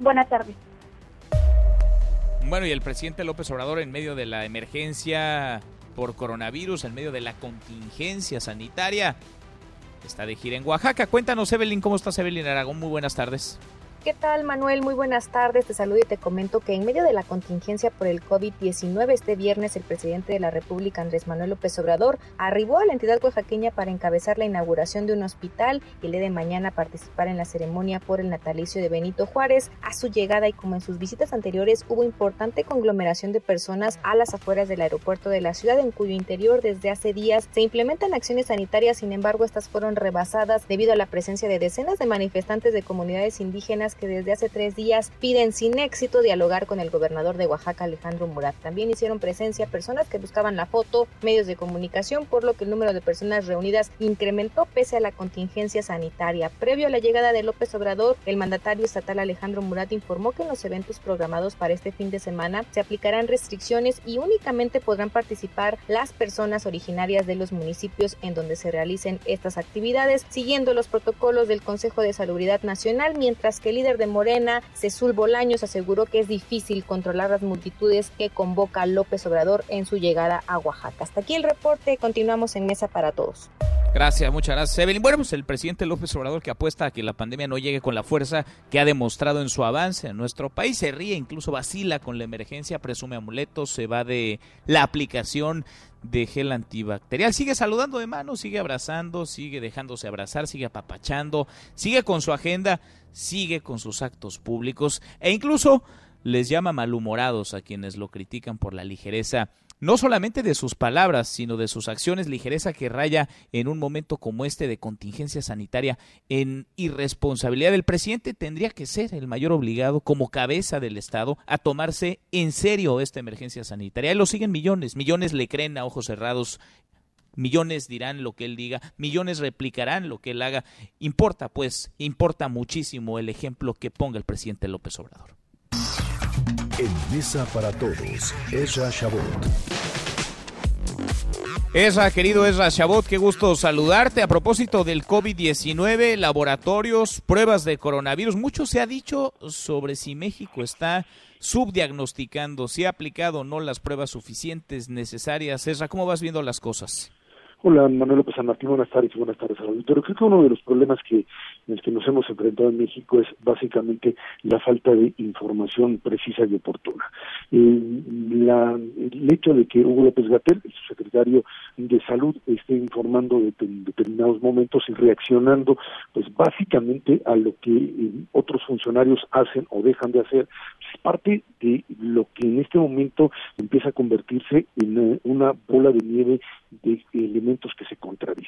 Buenas tardes. Bueno, y el presidente López Obrador en medio de la emergencia por coronavirus, en medio de la contingencia sanitaria, está de gira en Oaxaca. Cuéntanos, Evelyn, ¿cómo estás, Evelyn Aragón? Muy buenas tardes. ¿Qué tal, Manuel? Muy buenas tardes. Te saludo y te comento que en medio de la contingencia por el COVID-19, este viernes el presidente de la República, Andrés Manuel López Obrador, arribó a la entidad oaxaqueña para encabezar la inauguración de un hospital y el día de mañana participar en la ceremonia por el natalicio de Benito Juárez. A su llegada y como en sus visitas anteriores, hubo importante conglomeración de personas a las afueras del aeropuerto de la ciudad, en cuyo interior desde hace días se implementan acciones sanitarias. Sin embargo, estas fueron rebasadas debido a la presencia de decenas de manifestantes de comunidades indígenas que desde hace tres días piden sin éxito dialogar con el gobernador de Oaxaca, Alejandro Murat. También hicieron presencia personas que buscaban la foto, medios de comunicación, por lo que el número de personas reunidas incrementó pese a la contingencia sanitaria. Previo a la llegada de López Obrador, el mandatario estatal Alejandro Murat informó que en los eventos programados para este fin de semana se aplicarán restricciones y únicamente podrán participar las personas originarias de los municipios en donde se realicen estas actividades, siguiendo los protocolos del Consejo de Salubridad Nacional, mientras que el líder de Morena, Cezul Bolaños, aseguró que es difícil controlar las multitudes que convoca López Obrador en su llegada a Oaxaca. Hasta aquí el reporte, continuamos en Mesa para Todos. Gracias, muchas gracias, Evelyn. Bueno, pues el presidente López Obrador que apuesta a que la pandemia no llegue con la fuerza que ha demostrado en su avance en nuestro país, se ríe, incluso vacila con la emergencia, presume amuletos, se va de la aplicación de gel antibacterial. Sigue saludando de mano, sigue abrazando, sigue dejándose abrazar, sigue apapachando, sigue con su agenda, sigue con sus actos públicos e incluso les llama malhumorados a quienes lo critican por la ligereza no solamente de sus palabras, sino de sus acciones, ligereza que raya en un momento como este de contingencia sanitaria en irresponsabilidad. El presidente tendría que ser el mayor obligado como cabeza del Estado a tomarse en serio esta emergencia sanitaria. Y lo siguen millones, millones le creen a ojos cerrados millones dirán lo que él diga, millones replicarán lo que él haga. Importa, pues, importa muchísimo el ejemplo que ponga el presidente López Obrador. En Mesa para Todos, Ezra Shabot. Ezra, querido Ezra Shabot, qué gusto saludarte. A propósito del COVID-19, laboratorios, pruebas de coronavirus, mucho se ha dicho sobre si México está subdiagnosticando, si ha aplicado o no las pruebas suficientes necesarias. Ezra, ¿cómo vas viendo las cosas? Hola, Manuel López San Martín, buenas tardes buenas tardes al auditorio. Creo que uno de los problemas que en el que nos hemos enfrentado en México es básicamente la falta de información precisa y oportuna. Eh, la, el hecho de que Hugo López Gatel, el secretario de Salud, esté informando de, en determinados momentos y reaccionando, pues básicamente a lo que eh, otros funcionarios hacen o dejan de hacer, es parte de lo que en este momento empieza a convertirse en eh, una bola de nieve de elementos que se contradicen.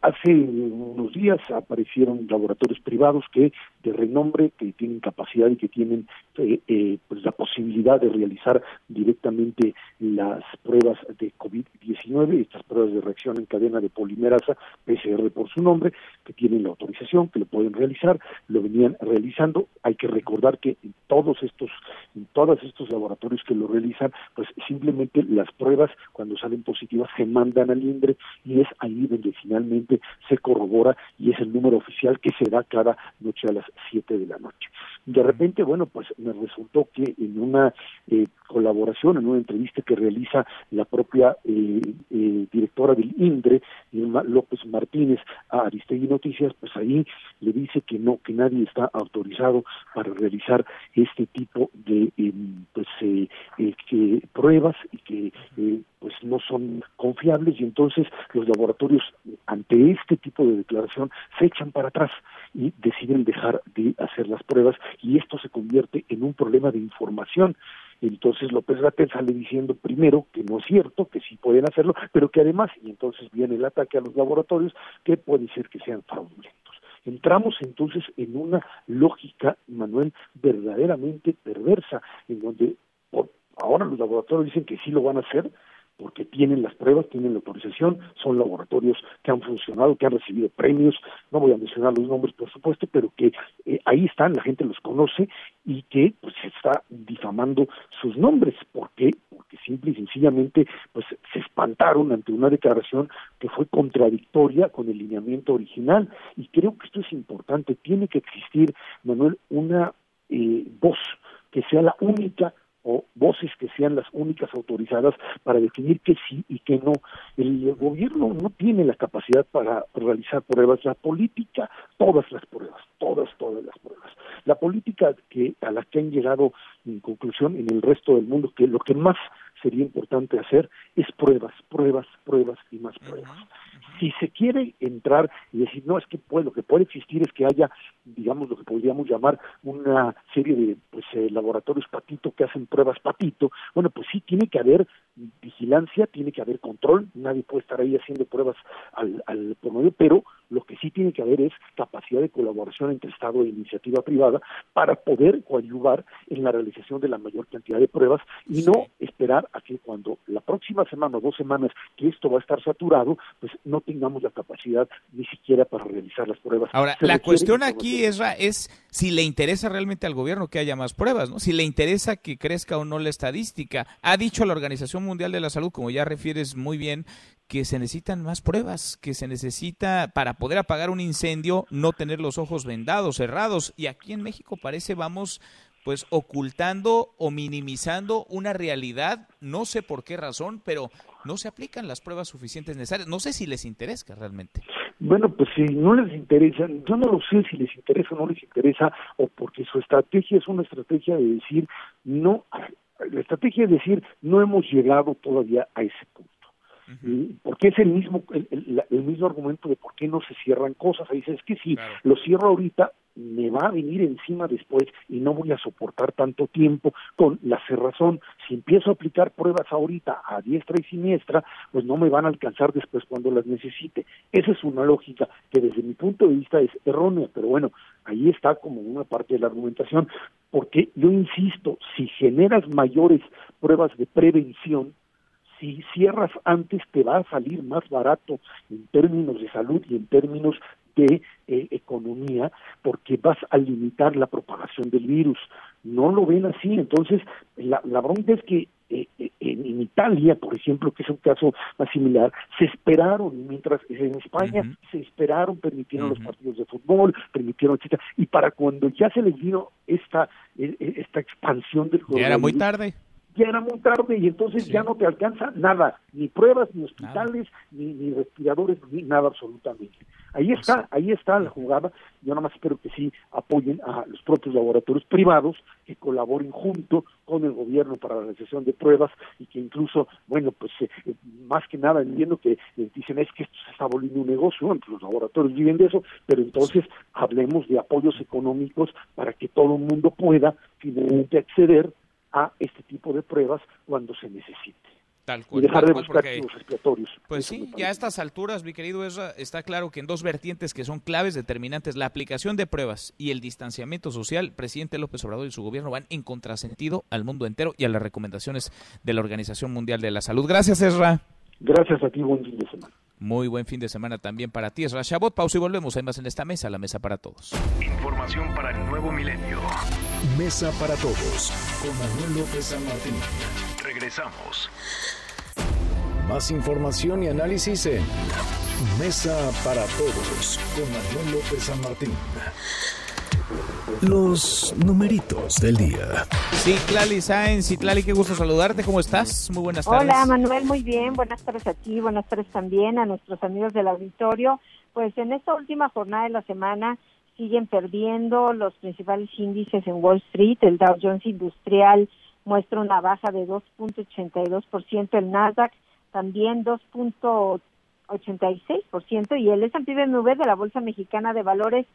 Hace unos días aparecieron laboratorios privados que de renombre, que tienen capacidad y que tienen eh, eh, pues la posibilidad de realizar directamente las pruebas de COVID-19, estas pruebas de reacción en cadena de polimerasa, PCR por su nombre, que tienen la autorización, que lo pueden realizar, lo venían realizando. Hay que recordar que en todos estos, en todos estos laboratorios que lo realizan, pues simplemente las pruebas cuando salen positivas se mandan al INDRE y es ahí donde finalmente se corrobora y es el número oficial que se da cada noche a las 7 de la noche. De repente, bueno, pues me resultó que en una eh, colaboración, en una entrevista que realiza la propia eh, eh, directora del INDRE, López Martínez, a Aristegui Noticias, pues ahí le dice que no, que nadie está autorizado para realizar este tipo de em, pues que pruebas y que pues no son confiables y entonces los laboratorios ante este tipo de declaración se echan para atrás y deciden dejar de hacer las pruebas y esto se convierte en un problema de información. Entonces López Gatel sale diciendo primero que no es cierto, que sí pueden hacerlo, pero que además, y entonces viene el ataque a los laboratorios, que puede ser que sean fraudulentos. Entramos entonces en una lógica, Manuel, verdaderamente perversa, en donde ahora los laboratorios dicen que sí lo van a hacer, porque tienen las pruebas, tienen la autorización, son laboratorios que han funcionado, que han recibido premios, no voy a mencionar los nombres por supuesto, pero que eh, ahí están, la gente los conoce y que pues se está difamando sus nombres, ¿por qué? Porque simple y sencillamente pues se espantaron ante una declaración que fue contradictoria con el lineamiento original. Y creo que esto es importante, tiene que existir, Manuel, una eh, voz que sea la única o voces que sean las únicas autorizadas para definir qué sí y qué no. El gobierno no tiene la capacidad para realizar pruebas, la política, todas las pruebas, todas, todas las pruebas. La política que a la que han llegado en conclusión en el resto del mundo, que lo que más sería importante hacer es pruebas, pruebas, pruebas y más pruebas. si se quiere entrar y decir, no, es que puede, lo que puede existir es que haya, digamos, lo que podríamos llamar una serie de pues, eh, laboratorios patito que hacen pruebas patito, bueno, pues sí tiene que haber vigilancia, tiene que haber control, nadie puede estar ahí haciendo pruebas al, al por medio, pero lo que sí tiene que haber es capacidad de colaboración entre Estado e iniciativa privada para poder coadyuvar en la realización de la mayor cantidad de pruebas y no esperar a que cuando la próxima semana o dos semanas que esto va a estar saturado, pues no tengamos la capacidad ni siquiera para realizar las pruebas. Ahora, la cuestión aquí es, es si le interesa realmente al gobierno que haya más pruebas, ¿no? Si le interesa que crezca o no la estadística. Ha dicho la Organización Mundial de la Salud, como ya refieres muy bien, que se necesitan más pruebas, que se necesita para poder apagar un incendio no tener los ojos vendados, cerrados. Y aquí en México parece vamos pues ocultando o minimizando una realidad, no sé por qué razón, pero no se aplican las pruebas suficientes necesarias. No sé si les interesa realmente. Bueno, pues si no les interesa, yo no lo sé si les interesa o no les interesa, o porque su estrategia es una estrategia de decir, no, la estrategia es decir, no hemos llegado todavía a ese punto. Porque es el mismo el, el, mismo argumento de por qué no se cierran cosas. Ahí dice, es que si lo cierro ahorita, me va a venir encima después y no voy a soportar tanto tiempo con la cerrazón. Si empiezo a aplicar pruebas ahorita a diestra y siniestra, pues no me van a alcanzar después cuando las necesite. Esa es una lógica que desde mi punto de vista es errónea, pero bueno, ahí está como una parte de la argumentación, porque yo insisto, si generas mayores pruebas de prevención, si cierras antes te va a salir más barato en términos de salud y en términos de eh, economía porque vas a limitar la propagación del virus. No lo ven así. Entonces, la, la bronca es que eh, eh, en, Italia, por ejemplo, que es un caso más similar, se esperaron, mientras en España se esperaron, permitieron los partidos de fútbol, permitieron, etcétera, y para cuando ya se les vino esta, esta expansión del Ya era muy tarde ya era muy tarde y entonces ya no te alcanza nada, ni pruebas, ni hospitales, ni, ni, respiradores, ni nada absolutamente. Ahí está, ahí está la jugada. Yo nada más espero que sí apoyen a los propios laboratorios privados, que colaboren junto con el gobierno para la realización de pruebas y que incluso, bueno, pues eh, más que nada entiendo que eh, dicen es que esto se está volviendo un negocio, bueno, los laboratorios viven de eso, pero entonces hablemos de apoyos económicos para que todo el mundo pueda finalmente acceder a este tipo de pruebas cuando se necesite. Tal cual, y dejar de buscar porque- chivos expiatorios. Pues sí, ya a estas alturas, mi querido Ezra, está claro que en dos vertientes que son claves determinantes, la aplicación de pruebas y el distanciamiento social, presidente López Obrador y su gobierno van en contrasentido al mundo entero y a las recomendaciones de la Organización Mundial de la Salud. Gracias, Ezra. Gracias a ti, buen fin de semana. Muy buen fin de semana también para ti, Ezra Chabot. Pausa y volvemos. Hay más en esta mesa, la mesa para todos. Información para el nuevo milenio. Mesa para todos con Manuel López San Martín. Regresamos. Más información y análisis en Mesa para todos con Manuel López San Martín. Los numeritos del día. Citlali Sáenz, Citlali, qué gusto saludarte. ¿Cómo estás? Muy buenas tardes. Hola Manuel, muy bien. Buenas tardes a ti, buenas tardes también a nuestros amigos del auditorio. Pues en esta última jornada de la semana siguen perdiendo los principales índices en Wall Street. El Dow Jones Industrial muestra una baja de 2.82%, el Nasdaq también 2.86% y el S&P BMW de la Bolsa Mexicana de Valores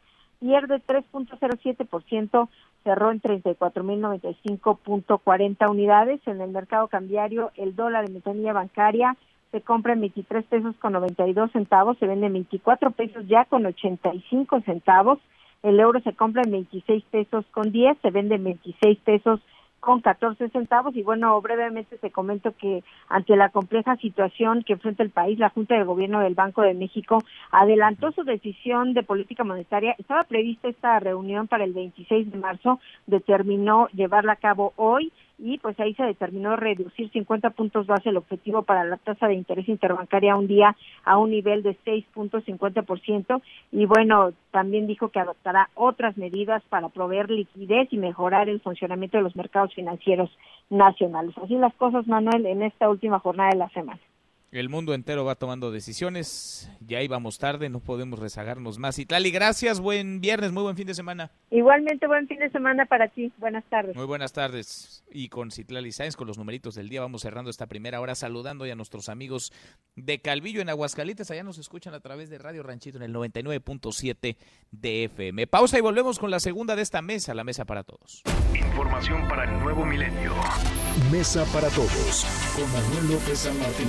pierde 3.07%, cerró en 34.095.40 unidades. En el mercado cambiario, el dólar en metanilla bancaria se compra en 23 pesos con 92 centavos, se vende en 24 pesos ya con 85 centavos. El euro se compra en 26 pesos con 10, se vende en 26 pesos con 14 centavos. Y bueno, brevemente te comento que ante la compleja situación que enfrenta el país, la Junta de Gobierno del Banco de México adelantó su decisión de política monetaria. Estaba prevista esta reunión para el 26 de marzo, determinó llevarla a cabo hoy y pues ahí se determinó reducir 50 puntos base el objetivo para la tasa de interés interbancaria un día a un nivel de 6.50% y bueno, también dijo que adoptará otras medidas para proveer liquidez y mejorar el funcionamiento de los mercados financieros nacionales. Así las cosas, Manuel, en esta última jornada de la semana. El mundo entero va tomando decisiones. Ya íbamos tarde, no podemos rezagarnos más. Citlali, gracias. Buen viernes, muy buen fin de semana. Igualmente, buen fin de semana para ti. Buenas tardes. Muy buenas tardes. Y con Citlali Sáenz, con los numeritos del día, vamos cerrando esta primera hora saludando ya a nuestros amigos de Calvillo en Aguascalientes. Allá nos escuchan a través de Radio Ranchito en el 99.7 de FM. Pausa y volvemos con la segunda de esta mesa, la mesa para todos. Información para el nuevo milenio. Mesa para todos con Manuel López San Martín.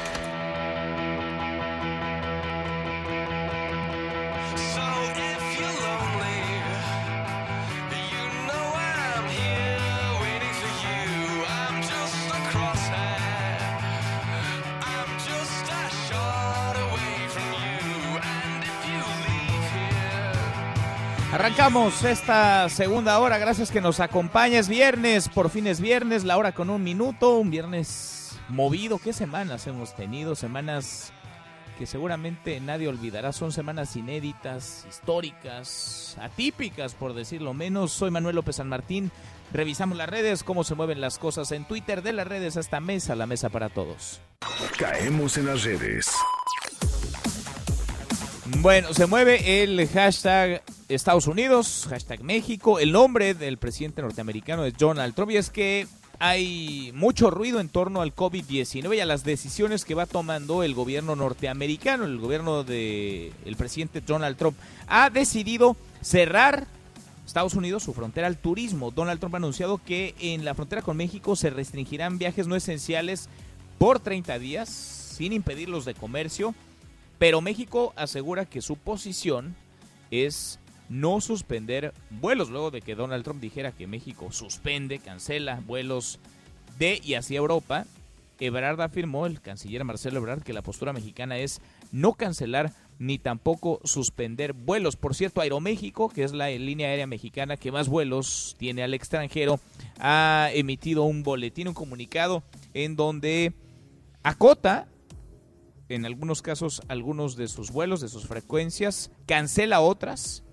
Arrancamos esta segunda hora, gracias que nos acompañes. Viernes, por fin es viernes, la hora con un minuto, un viernes movido. ¿Qué semanas hemos tenido? Semanas que seguramente nadie olvidará. Son semanas inéditas, históricas, atípicas, por decirlo menos. Soy Manuel López San Martín. Revisamos las redes, cómo se mueven las cosas en Twitter, de las redes hasta mesa, la mesa para todos. Caemos en las redes. Bueno, se mueve el hashtag Estados Unidos, hashtag México. El nombre del presidente norteamericano es Donald Trump y es que hay mucho ruido en torno al COVID-19 y a las decisiones que va tomando el gobierno norteamericano. El gobierno del el presidente Donald Trump ha decidido cerrar Estados Unidos su frontera al turismo. Donald Trump ha anunciado que en la frontera con México se restringirán viajes no esenciales por 30 días sin impedirlos de comercio, pero México asegura que su posición es no suspender vuelos, luego de que Donald Trump dijera que México suspende, cancela vuelos de y hacia Europa. Ebrard afirmó, el canciller Marcelo Ebrard, que la postura mexicana es no cancelar ni tampoco suspender vuelos. Por cierto, Aeroméxico, que es la línea aérea mexicana que más vuelos tiene al extranjero, ha emitido un boletín, un comunicado en donde acota en algunos casos algunos de sus vuelos, de sus frecuencias, cancela otras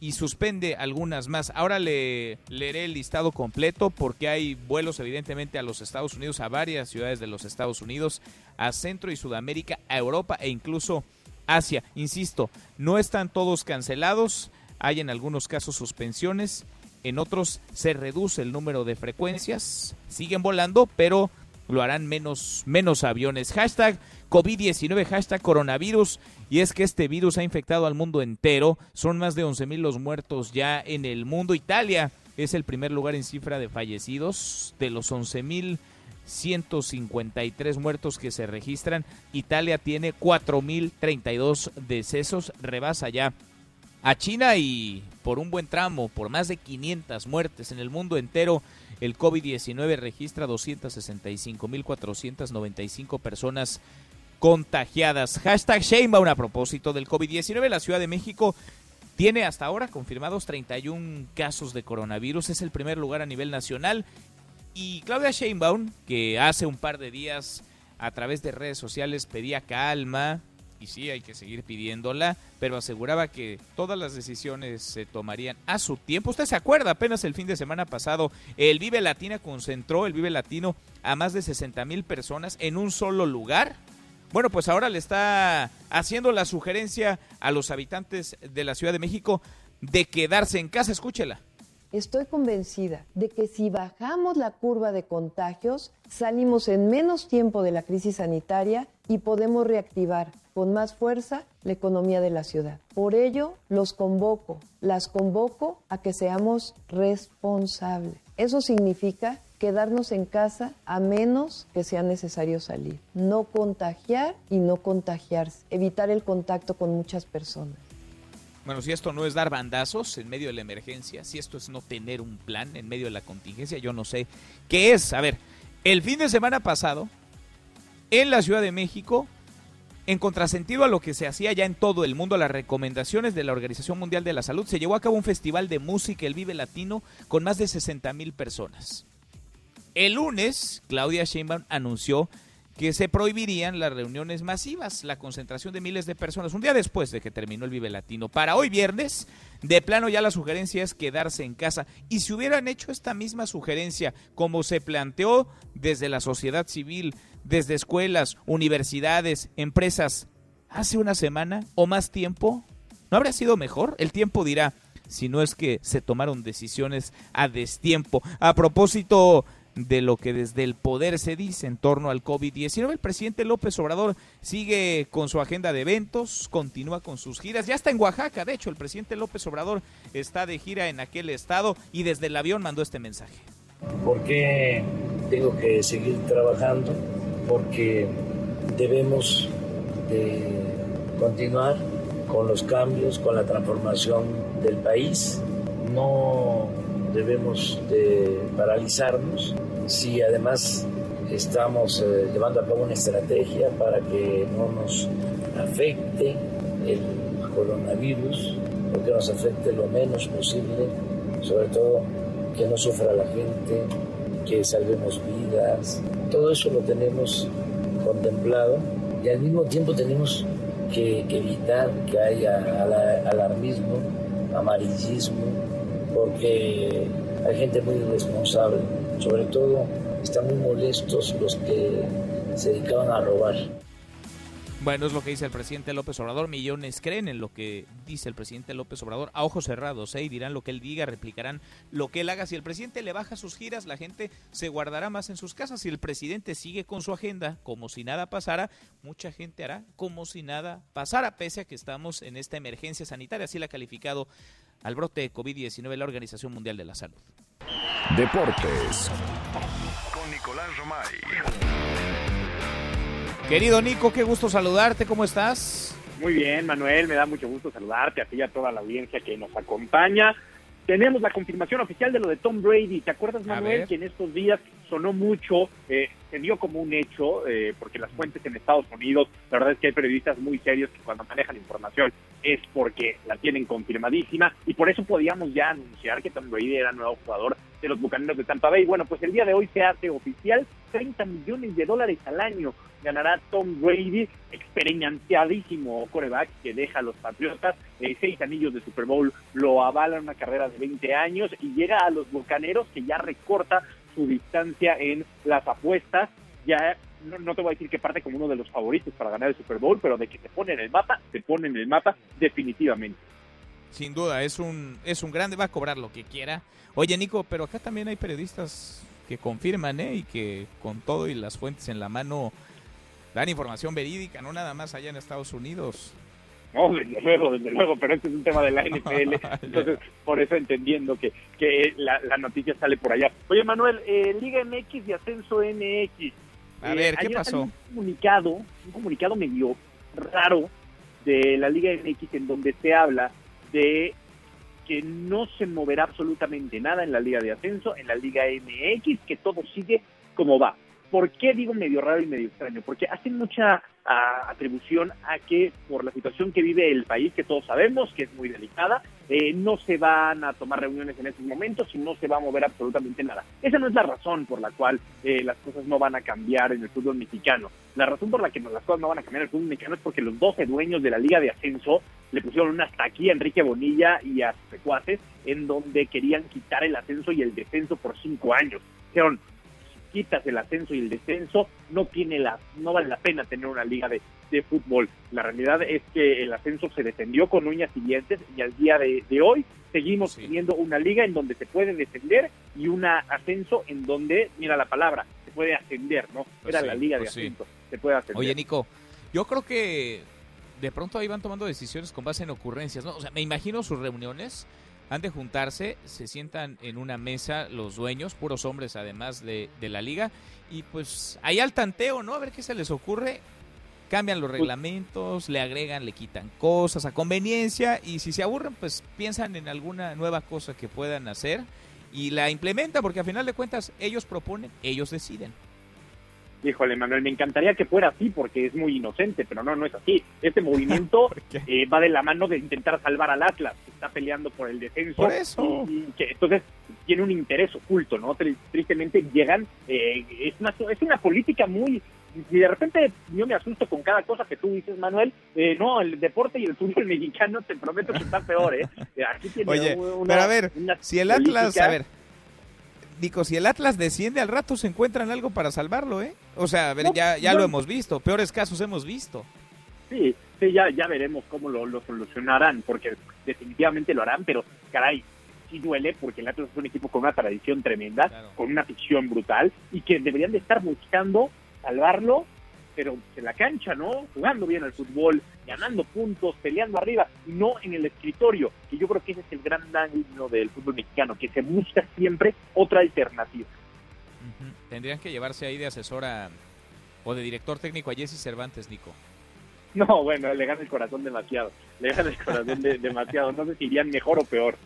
y suspende algunas más. Ahora le leeré el listado completo porque hay vuelos evidentemente a los Estados Unidos, a varias ciudades de los Estados Unidos, a Centro y Sudamérica, a Europa e incluso Asia. Insisto, no están todos cancelados, hay en algunos casos suspensiones, en otros se reduce el número de frecuencias, siguen volando, pero lo harán menos, menos aviones. Hashtag COVID-19, hashtag coronavirus. Y es que este virus ha infectado al mundo entero. Son más de 11.000 los muertos ya en el mundo. Italia es el primer lugar en cifra de fallecidos. De los 11.153 muertos que se registran, Italia tiene 4.032 decesos. Rebasa ya a China y por un buen tramo, por más de 500 muertes en el mundo entero. El COVID-19 registra 265.495 personas contagiadas. Hashtag Sheinbaum a propósito del COVID-19. La Ciudad de México tiene hasta ahora confirmados 31 casos de coronavirus. Es el primer lugar a nivel nacional. Y Claudia Sheinbaum, que hace un par de días a través de redes sociales pedía calma, y sí hay que seguir pidiéndola, pero aseguraba que todas las decisiones se tomarían a su tiempo. Usted se acuerda, apenas el fin de semana pasado, el Vive Latina concentró el Vive Latino a más de 60 mil personas en un solo lugar bueno, pues ahora le está haciendo la sugerencia a los habitantes de la Ciudad de México de quedarse en casa. Escúchela. Estoy convencida de que si bajamos la curva de contagios, salimos en menos tiempo de la crisis sanitaria y podemos reactivar con más fuerza la economía de la ciudad. Por ello, los convoco, las convoco a que seamos responsables. Eso significa quedarnos en casa a menos que sea necesario salir. No contagiar y no contagiarse. Evitar el contacto con muchas personas. Bueno, si esto no es dar bandazos en medio de la emergencia, si esto es no tener un plan en medio de la contingencia, yo no sé qué es. A ver, el fin de semana pasado, en la Ciudad de México, en contrasentido a lo que se hacía ya en todo el mundo, las recomendaciones de la Organización Mundial de la Salud, se llevó a cabo un festival de música, el Vive Latino, con más de 60 mil personas. El lunes, Claudia Sheinbaum anunció que se prohibirían las reuniones masivas, la concentración de miles de personas, un día después de que terminó el Vive Latino. Para hoy viernes, de plano ya la sugerencia es quedarse en casa. Y si hubieran hecho esta misma sugerencia, como se planteó desde la sociedad civil, desde escuelas, universidades, empresas, hace una semana o más tiempo, ¿no habría sido mejor? El tiempo dirá, si no es que se tomaron decisiones a destiempo. A propósito de lo que desde el poder se dice en torno al COVID-19. El presidente López Obrador sigue con su agenda de eventos, continúa con sus giras, ya está en Oaxaca, de hecho el presidente López Obrador está de gira en aquel estado y desde el avión mandó este mensaje. ¿Por qué tengo que seguir trabajando? Porque debemos de continuar con los cambios, con la transformación del país. No debemos de paralizarnos si además estamos eh, llevando a cabo una estrategia para que no nos afecte el coronavirus o que nos afecte lo menos posible, sobre todo que no sufra la gente, que salvemos vidas. Todo eso lo tenemos contemplado y al mismo tiempo tenemos que evitar que haya alarmismo, amarillismo, porque hay gente muy irresponsable, sobre todo están muy molestos los que se dedicaban a robar. Bueno, es lo que dice el presidente López Obrador. Millones creen en lo que dice el presidente López Obrador a ojos cerrados, ¿eh? y dirán lo que él diga, replicarán lo que él haga. Si el presidente le baja sus giras, la gente se guardará más en sus casas. Si el presidente sigue con su agenda como si nada pasara, mucha gente hará como si nada pasara, pese a que estamos en esta emergencia sanitaria. Así la ha calificado al brote de COVID-19 la Organización Mundial de la Salud. Deportes. Con Nicolás Romay. Querido Nico, qué gusto saludarte, ¿cómo estás? Muy bien, Manuel, me da mucho gusto saludarte, a ti y a toda la audiencia que nos acompaña. Tenemos la confirmación oficial de lo de Tom Brady. ¿Te acuerdas, Manuel, que en estos días sonó mucho, eh, se dio como un hecho, eh, porque las fuentes en Estados Unidos, la verdad es que hay periodistas muy serios que cuando manejan información es porque la tienen confirmadísima y por eso podíamos ya anunciar que Tom Brady era nuevo jugador de los Bucaneros de Tampa Bay. Bueno, pues el día de hoy se hace oficial 30 millones de dólares al año ganará Tom Brady, experienciadísimo coreback que deja a los Patriotas, eh, seis anillos de Super Bowl lo avala una carrera de 20 años y llega a los Bucaneros que ya recorta su distancia en las apuestas, ya no, te voy a decir que parte como uno de los favoritos para ganar el Super Bowl, pero de que se pone en el mapa, se pone en el mapa definitivamente. Sin duda, es un, es un grande, va a cobrar lo que quiera. Oye, Nico, pero acá también hay periodistas que confirman, ¿eh? Y que con todo y las fuentes en la mano dan información verídica, no nada más allá en Estados Unidos. No, desde luego, desde luego, pero este es un tema de la NFL, entonces por eso entendiendo que, que la, noticia sale por allá. Oye, Manuel, eh, Liga MX y Ascenso MX. A ver, ¿qué pasó? Un comunicado, un comunicado medio raro de la Liga MX en donde se habla de que no se moverá absolutamente nada en la Liga de Ascenso, en la Liga MX, que todo sigue como va. ¿Por qué digo medio raro y medio extraño? Porque hacen mucha ah, atribución a que por la situación que vive el país, que todos sabemos que es muy delicada, eh, no se van a tomar reuniones en estos momentos y no se va a mover absolutamente nada. Esa no es la razón por la cual eh, las cosas no van a cambiar en el fútbol mexicano. La razón por la que las cosas no van a cambiar en el fútbol mexicano es porque los 12 dueños de la Liga de Ascenso le pusieron una hasta aquí a Enrique Bonilla y a sus secuaces en donde querían quitar el ascenso y el descenso por cinco años. Dijeron, quitas el ascenso y el descenso, no tiene la, no vale la pena tener una liga de, fútbol. La realidad es que el ascenso se defendió con uñas y dientes y al día de, hoy seguimos teniendo una liga en donde se puede defender y un ascenso en donde, mira la palabra, se puede ascender, ¿no? Pues Era la liga de pues ascenso, se puede ascender. Oye, Nico, yo creo que de pronto ahí van tomando decisiones con base en ocurrencias, ¿no? O sea, me imagino sus reuniones han de juntarse, se sientan en una mesa los dueños, puros hombres además de, la liga, y pues ahí al tanteo, ¿no? A ver qué se les ocurre. Cambian los reglamentos, le agregan, le quitan cosas a conveniencia y si se aburren, pues piensan en alguna nueva cosa que puedan hacer y la implementan porque a final de cuentas ellos proponen, ellos deciden. Híjole, Manuel, me encantaría que fuera así porque es muy inocente, pero no, no es así. Este movimiento eh, va de la mano de intentar salvar al Atlas, que está peleando por el descenso. Por eso. que, entonces tiene un interés oculto, ¿no? Tristemente llegan, eh, es, una, es una política muy y de repente yo me asusto con cada cosa que tú dices, Manuel. Eh, no, el deporte y el fútbol mexicano te prometo que está peor, ¿eh? Aquí tiene Oye, pero a ver, si el Atlas, a ver, Dico, si el Atlas desciende al rato se encuentran algo para salvarlo, ¿eh? O sea, a ver, ya, ya lo hemos visto, peores casos hemos visto. Sí, sí, ya, ya veremos cómo lo, solucionarán, porque definitivamente lo harán, pero caray, sí duele porque el Atlas es un equipo con una tradición tremenda, con una ficción brutal, y que deberían de estar buscando salvarlo pero en la cancha, ¿no? Jugando bien al fútbol, ganando puntos, peleando arriba, y no en el escritorio, que yo creo que ese es el gran daño del fútbol mexicano, que se busca siempre otra alternativa. Tendrían que llevarse ahí de asesora o de director técnico a Jesse Cervantes, Nico. No, bueno, le gana el corazón demasiado. Le gana el corazón demasiado. No sé si irían mejor o peor.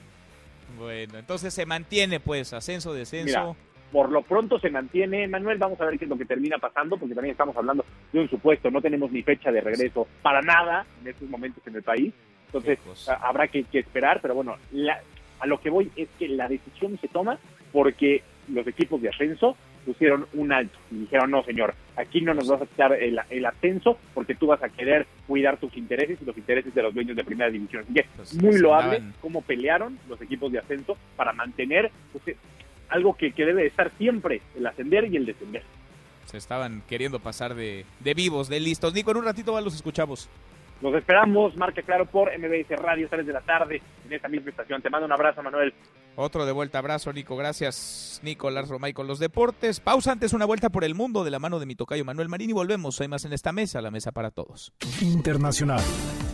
Bueno, entonces se mantiene, pues, ascenso, descenso por lo pronto se mantiene, Manuel, vamos a ver qué es lo que termina pasando, porque también estamos hablando de un supuesto, no tenemos ni fecha de regreso para nada en estos momentos en el país, entonces habrá que, esperar, pero bueno, a lo que voy es que la decisión se toma porque los equipos de ascenso pusieron un alto y dijeron, no señor, aquí no nos vas a quitar el, el ascenso porque tú vas a querer cuidar tus intereses y los intereses de los dueños de primera división. Así que Pues, muy loable cómo pelearon los equipos de ascenso para mantener pues, algo que, que debe de estar siempre, el ascender y el descender. Se estaban queriendo pasar de, de vivos, de listos. Nico, en un ratito más los escuchamos. Los esperamos, marca claro por MBS Radio, 3 de la tarde, en esta misma estación. Te mando un abrazo, Manuel. Otro de vuelta, abrazo, Nico. Gracias, Nico Lars Romay con los deportes. Pausa antes, una vuelta por el mundo de la mano de mi tocayo Manuel Marín y volvemos. Hay más en esta mesa, la mesa para todos. Internacional.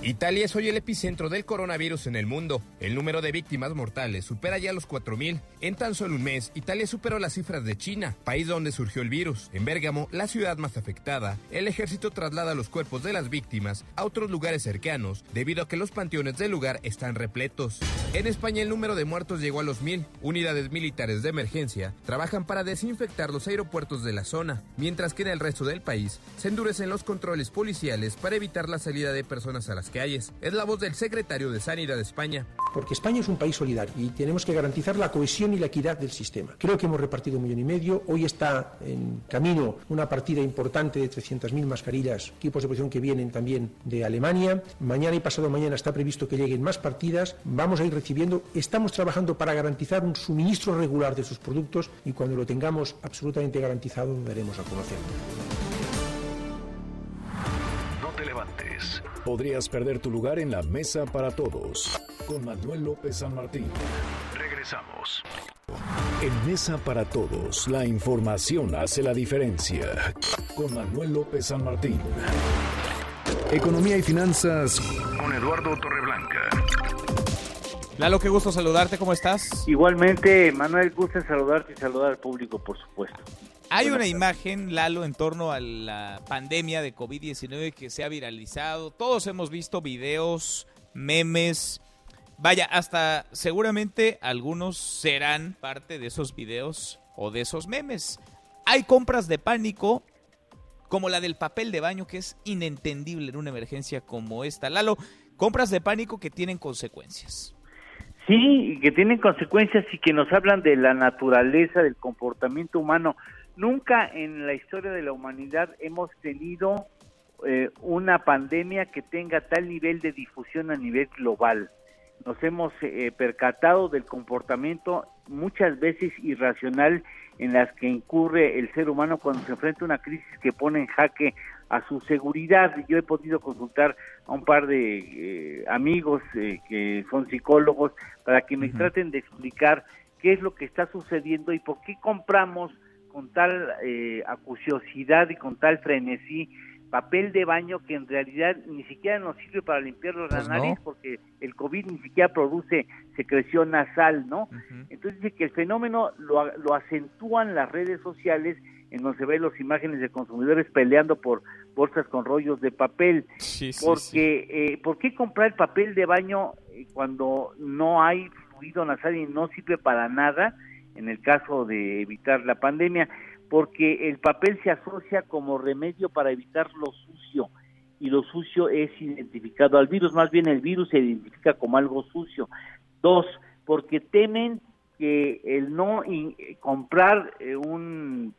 Italia es hoy el epicentro del coronavirus en el mundo. El número de víctimas mortales supera ya los 4.000. En tan solo un mes, Italia superó las cifras de China, país donde surgió el virus. En Bérgamo, la ciudad más afectada, el ejército traslada los cuerpos de las víctimas a otros lugares cercanos, debido a que los panteones del lugar están repletos. En España, el número de muertos llegó a los 1.000. Unidades militares de emergencia trabajan para desinfectar los aeropuertos de la zona, mientras que en el resto del país se endurecen los controles policiales para evitar la salida de personas a las calles. Es la voz del secretario de Sanidad de España. Porque España es un país solidario y tenemos que garantizar la cohesión y la equidad del sistema. Creo que hemos repartido un millón y medio. Hoy está en camino una partida importante de 300.000 mascarillas, equipos de protección que vienen también de Alemania. Mañana y pasado mañana está previsto que lleguen más partidas. Vamos a ir recibiendo. Estamos trabajando para garantizar un suministro regular de sus productos y cuando lo tengamos absolutamente garantizado lo daremos a conocer. No te levantes. Podrías perder tu lugar en la mesa para todos. Con Manuel López San Martín. Regresamos. En Mesa para Todos, la información hace la diferencia. Con Manuel López San Martín. Economía y finanzas con Eduardo Torreblanca. Lalo, qué gusto saludarte, ¿cómo estás? Igualmente, Manuel, gusto saludarte y saludar al público, por supuesto. Hay Buenas una tardes. imagen, Lalo, en torno a la pandemia de COVID-19 que se ha viralizado. Todos hemos visto videos, memes. Vaya, hasta seguramente algunos serán parte de esos videos o de esos memes. Hay compras de pánico, como la del papel de baño, que es inentendible en una emergencia como esta. Lalo, compras de pánico que tienen consecuencias. Sí, y que tienen consecuencias y que nos hablan de la naturaleza, del comportamiento humano. Nunca en la historia de la humanidad hemos tenido eh, una pandemia que tenga tal nivel de difusión a nivel global. Nos hemos eh, percatado del comportamiento muchas veces irracional en las que incurre el ser humano cuando se enfrenta a una crisis que pone en jaque a su seguridad. Yo he podido consultar a un par de eh, amigos eh, que son psicólogos para que me traten de explicar qué es lo que está sucediendo y por qué compramos con tal eh, acuciosidad y con tal frenesí papel de baño que en realidad ni siquiera nos sirve para limpiarnos Pues la no. porque el COVID ni siquiera produce secreción nasal, ¿no? Entonces dice que el fenómeno lo, lo acentúan las redes sociales en donde se ven las imágenes de consumidores peleando por bolsas con rollos de papel. Sí, sí, porque, eh, ¿por qué comprar papel de baño eh, cuando no hay fluido nasal y no sirve para nada en el caso de evitar la pandemia? Porque el papel se asocia como remedio para evitar lo sucio y lo sucio es identificado al virus, más bien el virus se identifica como algo sucio. Dos, porque temen que el no in- eh, comprar eh, un,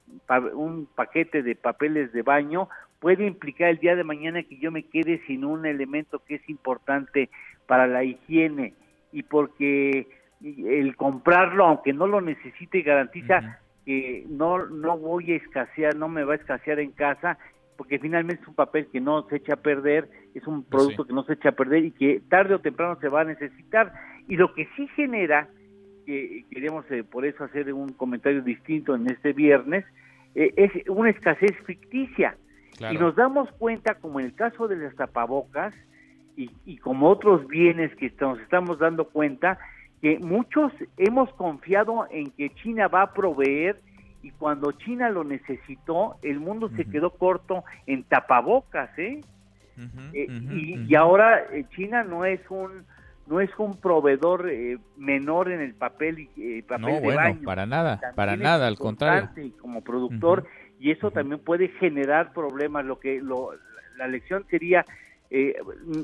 un paquete de papeles de baño puede implicar el día de mañana que yo me quede sin un elemento que es importante para la higiene y porque el comprarlo, aunque no lo necesite, garantiza que no, no voy a escasear, no me va a escasear en casa, porque finalmente es un papel que no se echa a perder, es un producto que no se echa a perder y que tarde o temprano se va a necesitar. Y lo que sí genera, que queremos eh, por eso hacer un comentario distinto en este viernes, eh, es una escasez ficticia. Claro. Y nos damos cuenta, como en el caso de las tapabocas y, y como otros bienes que nos estamos dando cuenta, que muchos hemos confiado en que China va a proveer y cuando China lo necesitó, el mundo se quedó corto en tapabocas, ¿eh? Eh, y, y ahora eh, China no es un no es un proveedor eh, menor en el papel y eh, papel No, de bueno, baño. para nada, También para nada, al contrario. como productor y eso también puede generar problemas. Lo que lo, la lección sería eh,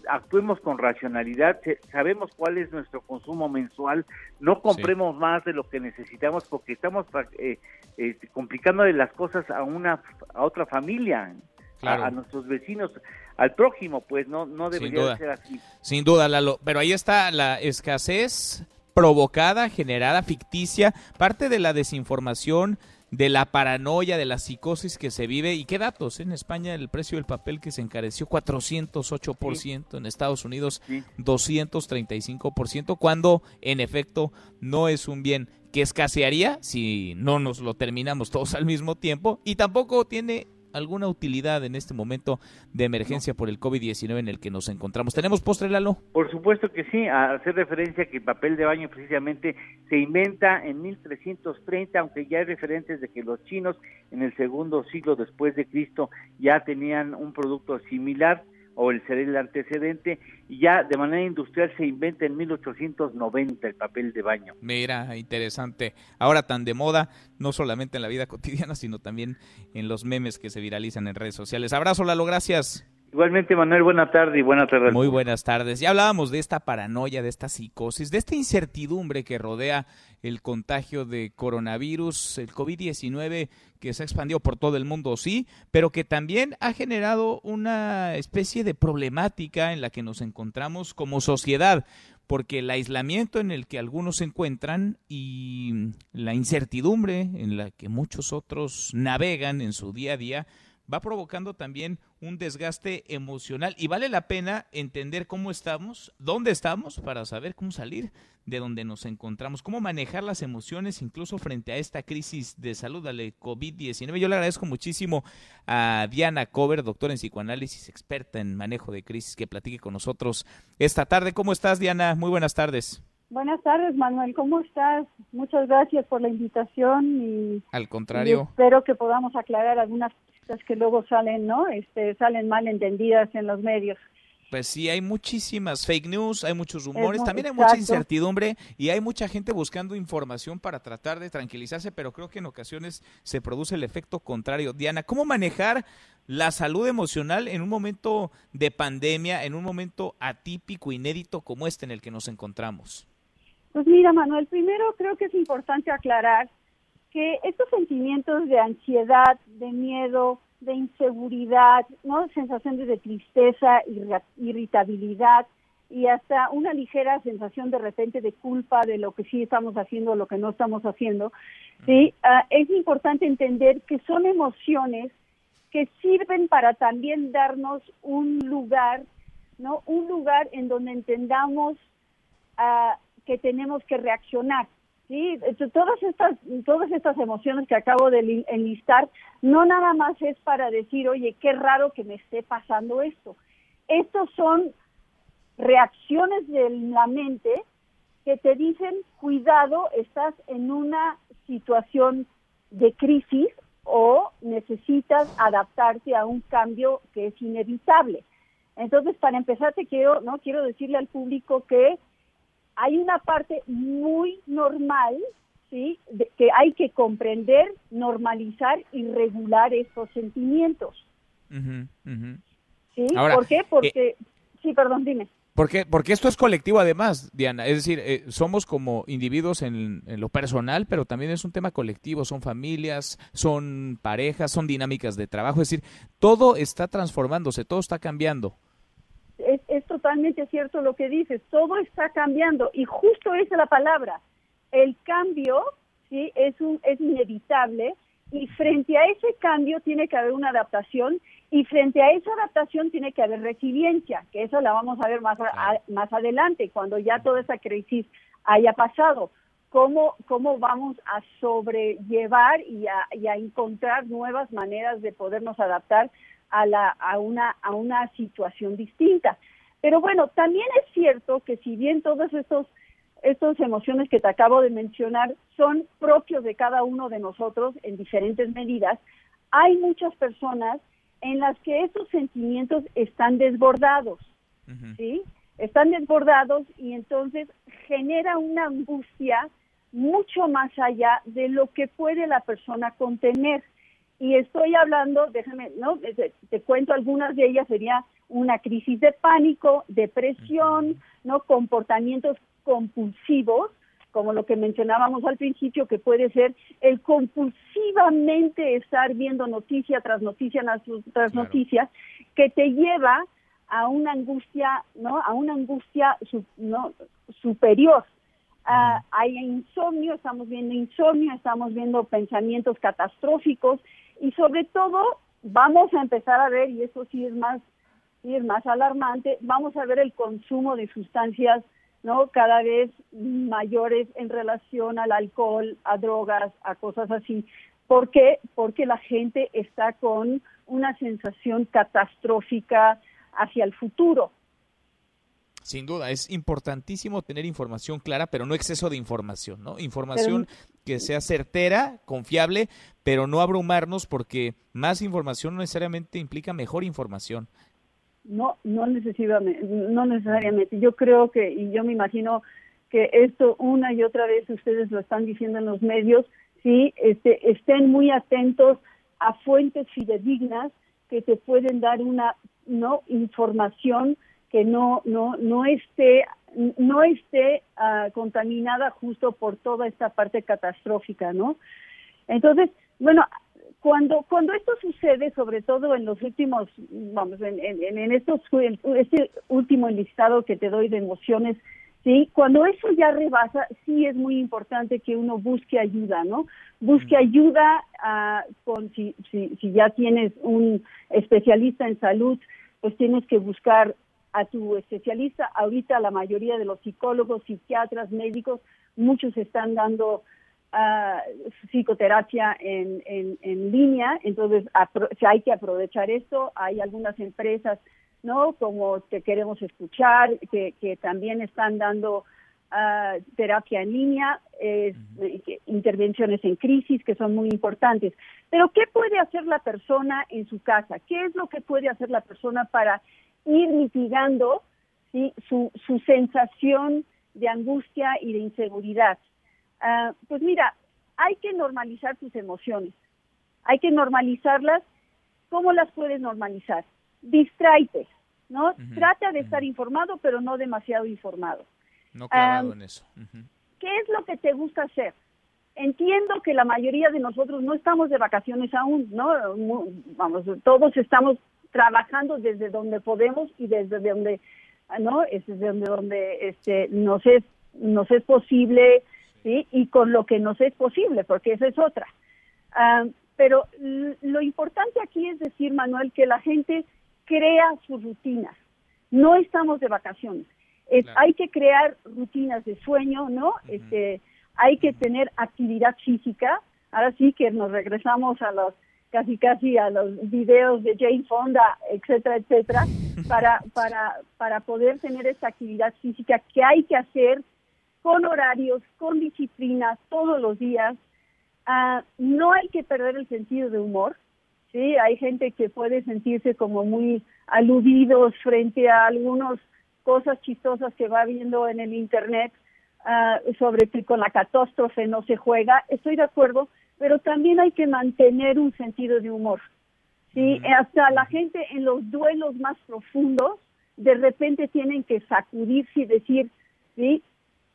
actuemos con racionalidad, sabemos cuál es nuestro consumo mensual, no compremos más de lo que necesitamos porque estamos pra- eh, este, complicándole las cosas a una a otra familia, a, nuestros vecinos, al prójimo, pues no no debería ser así. Sin duda, Lalo, pero ahí está la escasez provocada, generada, ficticia, parte de la desinformación de la paranoia, de la psicosis que se vive. ¿Y qué datos? En España el precio del papel que se encareció 408%, en Estados Unidos 235%, cuando en efecto no es un bien que escasearía si no nos lo terminamos todos al mismo tiempo y tampoco tiene alguna utilidad en este momento de emergencia por el COVID-19 en el que nos encontramos. ¿Tenemos postre, Lalo? Por supuesto que sí, a hacer referencia que el papel de baño precisamente se inventa en 1330, aunque ya hay referentes de que los chinos en el segundo siglo después de Cristo ya tenían un producto similar o el ser el antecedente, y ya de manera industrial se inventa en 1890 el papel de baño. Mira, interesante. Ahora tan de moda, no solamente en la vida cotidiana, sino también en los memes que se viralizan en redes sociales. Abrazo, Lalo, gracias. Igualmente, Manuel, buena tarde y buena tarde. Muy buenas tardes. Ya hablábamos de esta paranoia, de esta psicosis, de esta incertidumbre que rodea el contagio de coronavirus, el COVID-19 que se ha expandido por todo el mundo, sí, pero que también ha generado una especie de problemática en la que nos encontramos como sociedad porque el aislamiento en el que algunos se encuentran y la incertidumbre en la que muchos otros navegan en su día a día va provocando también un desgaste emocional y vale la pena entender cómo estamos, dónde estamos para saber cómo salir de donde nos encontramos, cómo manejar las emociones incluso frente a esta crisis de salud, de COVID-19. Yo le agradezco muchísimo a Diana Cover, doctora en psicoanálisis, experta en manejo de crisis, que platique con nosotros esta tarde. ¿Cómo estás, Diana? Muy buenas tardes. Buenas tardes, Manuel. ¿Cómo estás? Muchas gracias por la invitación y al contrario. espero que podamos aclarar algunas cosas que luego salen, ¿no? Este, salen mal entendidas en los medios. Pues sí, hay muchísimas fake news, hay muchos rumores, también hay mucha incertidumbre y hay mucha gente buscando información para tratar de tranquilizarse, pero creo que en ocasiones se produce el efecto contrario. Diana, ¿cómo manejar la salud emocional en un momento de pandemia, en un momento atípico, inédito como este en el que nos encontramos? Pues mira, Manuel, primero creo que es importante aclarar que estos sentimientos de ansiedad, de miedo, de inseguridad, ¿no? sensaciones de tristeza, irritabilidad y hasta una ligera sensación de repente de culpa de lo que sí estamos haciendo o lo que no estamos haciendo, ¿sí? Ah, es importante entender que son emociones que sirven para también darnos un lugar, ¿no? Un lugar en donde entendamos uh, que tenemos que reaccionar. Sí, todas estas, todas estas emociones que acabo de enlistar, no nada más es para decir, oye, qué raro que me esté pasando esto. Estos son reacciones de la mente que te dicen, cuidado, estás en una situación de crisis o necesitas adaptarte a un cambio que es inevitable. Entonces, para empezar, te quiero, no quiero decirle al público que hay una parte muy normal, ¿sí? que hay que comprender, normalizar y regular estos sentimientos. ¿Sí? ¿Por qué? Porque, eh, sí, perdón, dime. Porque, porque esto es colectivo además, Diana. Es decir, eh, somos como individuos en, en, lo personal, pero también es un tema colectivo. Son familias, son parejas, son dinámicas de trabajo. Es decir, todo está transformándose, todo está cambiando es, totalmente cierto lo que dices, todo está cambiando y justo esa es la palabra. El cambio sí es un es inevitable y frente a ese cambio tiene que haber una adaptación y frente a esa adaptación tiene que haber resiliencia, que eso la vamos a ver más más adelante cuando ya toda esa crisis haya pasado. Cómo, cómo vamos a sobrellevar y a, y a encontrar nuevas maneras de podernos adaptar a, la, a, una, a una situación distinta. Pero bueno, también es cierto que si bien todas estos estas emociones que te acabo de mencionar son propios de cada uno de nosotros en diferentes medidas, hay muchas personas en las que estos sentimientos están desbordados, ¿sí? Están desbordados y entonces genera una angustia mucho más allá de lo que puede la persona contener. Y estoy hablando, déjame, ¿no? Te, cuento algunas de ellas, sería una crisis de pánico, depresión, ¿no? Comportamientos compulsivos, como lo que mencionábamos al principio, que puede ser el compulsivamente estar viendo noticia tras noticia tras noticia, que te lleva a una angustia, ¿no? A una angustia ¿no? superior. Ah, hay insomnio, estamos viendo insomnio, estamos viendo pensamientos catastróficos y sobre todo vamos a empezar a ver, y eso sí es más, es más alarmante, vamos a ver el consumo de sustancias ¿no? cada vez mayores en relación al alcohol, a drogas, a cosas así. ¿Por qué? Porque la gente está con una sensación catastrófica hacia el futuro. Sin duda, es importantísimo tener información clara, pero no exceso de información, ¿no? Información que sea certera, confiable, pero no abrumarnos porque más información no necesariamente implica mejor información. No, no necesariamente, no necesariamente. Yo creo que, y yo me imagino que esto una y otra vez ustedes lo están diciendo en los medios, sí, este, estén muy atentos a fuentes fidedignas que te pueden dar una no información que no no no esté no esté uh, contaminada justo por toda esta parte catastrófica, ¿no? Entonces, bueno, cuando cuando esto sucede, sobre todo en los últimos, vamos, en, en, en estos este último listado que te doy de emociones, sí, cuando eso ya rebasa, sí es muy importante que uno busque ayuda, ¿no? Busque ayuda uh, con si, si si ya tienes un especialista en salud, pues tienes que buscar a tu especialista. Ahorita la mayoría de los psicólogos, psiquiatras, médicos, muchos están dando uh, psicoterapia en, en, en, línea, entonces si hay que aprovechar esto. Hay algunas empresas, ¿no? Como Te Queremos Escuchar, que, que también están dando uh, terapia en línea, eh, intervenciones en crisis que son muy importantes. Pero ¿qué puede hacer la persona en su casa? ¿Qué es lo que puede hacer la persona para ir mitigando ¿sí? su, su sensación de angustia y de inseguridad. Uh, pues mira, hay que normalizar tus emociones, hay que normalizarlas. ¿Cómo las puedes normalizar? Distraite, ¿no? Trata de estar informado, pero no demasiado informado. No clavado en eso. ¿Qué es lo que te gusta hacer? Entiendo que la mayoría de nosotros no estamos de vacaciones aún, ¿no? Vamos, todos estamos trabajando desde donde podemos y desde donde no es desde donde, donde este nos es nos es posible sí y con lo que nos es posible porque esa es otra. Ah, pero lo importante aquí es decir Manuel que la gente crea sus rutinas. No estamos de vacaciones. Es, hay que crear rutinas de sueño no este hay que tener actividad física. Ahora sí que nos regresamos a los casi casi a los videos de Jane Fonda, etcétera, etcétera, para, para, para poder tener esa actividad física que hay que hacer con horarios, con disciplina, todos los días. Uh, no hay que perder el sentido de humor, ¿sí? Hay gente que puede sentirse como muy aludidos frente a algunas cosas chistosas que va viendo en el Internet uh, sobre que con la catástrofe no se juega. Estoy de acuerdo, pero también hay que mantener un sentido de humor. ¿sí? Hasta la gente en los duelos más profundos, de repente tienen que sacudirse y decir, ¿sí?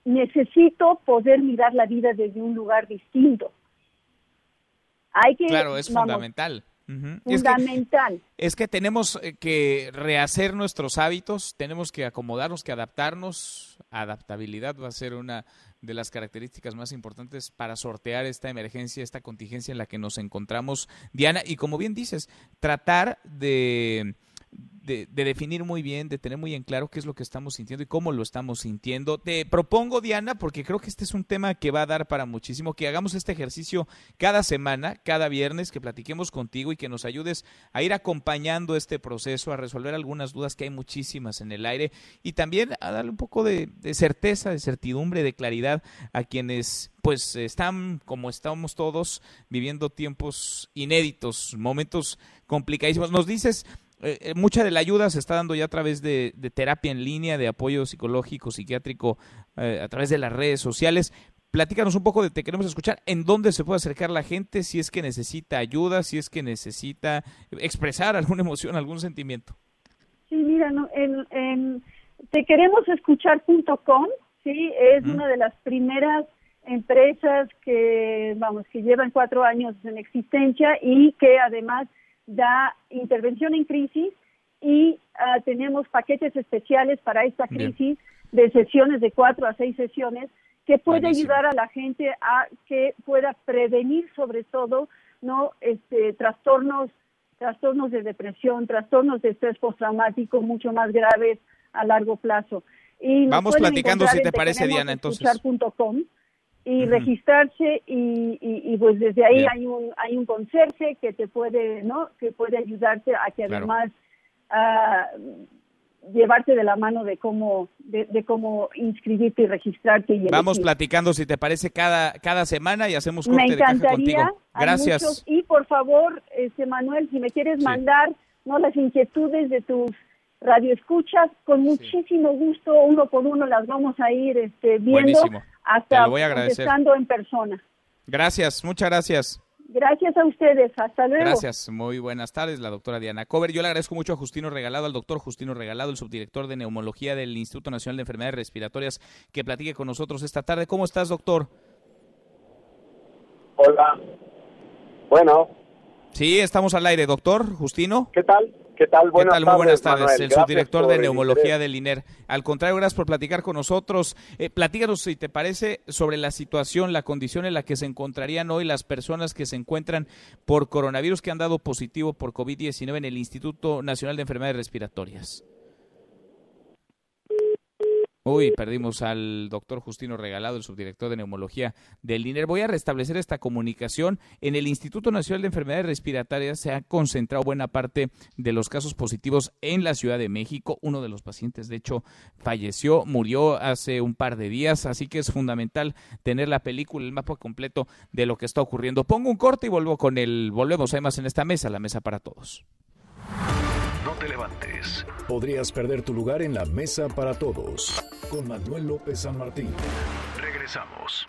Necesito poder mirar la vida desde un lugar distinto. Hay que, claro, es fundamental. Fundamental. Es que, tenemos eh, que rehacer nuestros hábitos, tenemos que acomodarnos, que adaptarnos. Adaptabilidad va a ser una de las características más importantes para sortear esta emergencia, esta contingencia en la que nos encontramos, Diana. Y como bien dices, tratar de de, definir muy bien, de tener muy en claro qué es lo que estamos sintiendo y cómo lo estamos sintiendo. Te propongo, Diana, porque creo que este es un tema que va a dar para muchísimo, que hagamos este ejercicio cada semana, cada viernes, que platiquemos contigo y que nos ayudes a ir acompañando este proceso, a resolver algunas dudas que hay muchísimas en el aire y también a darle un poco de, de certeza, de certidumbre, de claridad a quienes pues están como estamos todos viviendo tiempos inéditos, momentos complicadísimos. Nos dices eh, eh, mucha de la ayuda se está dando ya a través de, terapia en línea, de apoyo psicológico, psiquiátrico, eh, a través de las redes sociales. Platícanos un poco de te queremos escuchar en dónde se puede acercar la gente, si es que necesita ayuda, si es que necesita expresar alguna emoción, algún sentimiento. Sí, mira, en, te queremos escuchar.com, Sí, es una de las primeras empresas que, vamos, que llevan cuatro años en existencia y que además da intervención en crisis y ah, tenemos paquetes especiales para esta crisis de sesiones de cuatro a seis sesiones que puede ayudar a la gente a que pueda prevenir sobre todo no este trastornos trastornos de depresión trastornos de estrés postraumático mucho más graves a largo plazo. Y vamos platicando si te parece Diana entonces y registrarse y, y, pues desde ahí hay un hay un conserje que te puede no que puede ayudarte a que además a llevarte de la mano de cómo de, cómo inscribirte y registrarte y vamos platicando si te parece cada cada semana y hacemos corte me encantaría, de contigo. Gracias. y por favor este Manuel si me quieres mandar no las inquietudes de tus radioescuchas con muchísimo gusto uno por uno las vamos a ir este viendo hasta estando en persona. Gracias, muchas gracias. Gracias a ustedes, hasta luego. Gracias, muy buenas tardes, la doctora Diana Cover. Yo le agradezco mucho a Justino Regalado, al doctor Justino Regalado, el subdirector de neumología del Instituto Nacional de Enfermedades Respiratorias, que platique con nosotros esta tarde. ¿Cómo estás, doctor? Hola. Bueno. Sí, estamos al aire, doctor Justino. ¿Qué tal? ¿Qué tal? Buenas Muy buenas tardes. el subdirector de neumología del INER. Al contrario, gracias por platicar con nosotros. Eh, platícanos, si te parece, sobre la situación, la condición en la que se encontrarían hoy las personas que se encuentran por coronavirus que han dado positivo por COVID-19 en el Instituto Nacional de Enfermedades Respiratorias. Uy, perdimos al doctor Justino Regalado, el subdirector de neumología del INER. Voy a restablecer esta comunicación. En el Instituto Nacional de Enfermedades Respiratorias se ha concentrado buena parte de los casos positivos en la Ciudad de México. Uno de los pacientes, de hecho, falleció, murió hace un par de días, así que es fundamental tener la película, el mapa completo de lo que está ocurriendo. Pongo un corte y vuelvo con el, volvemos además en esta mesa, la mesa para todos. No te levantes. Podrías perder tu lugar en la mesa para todos. Con Manuel López San Martín. Regresamos.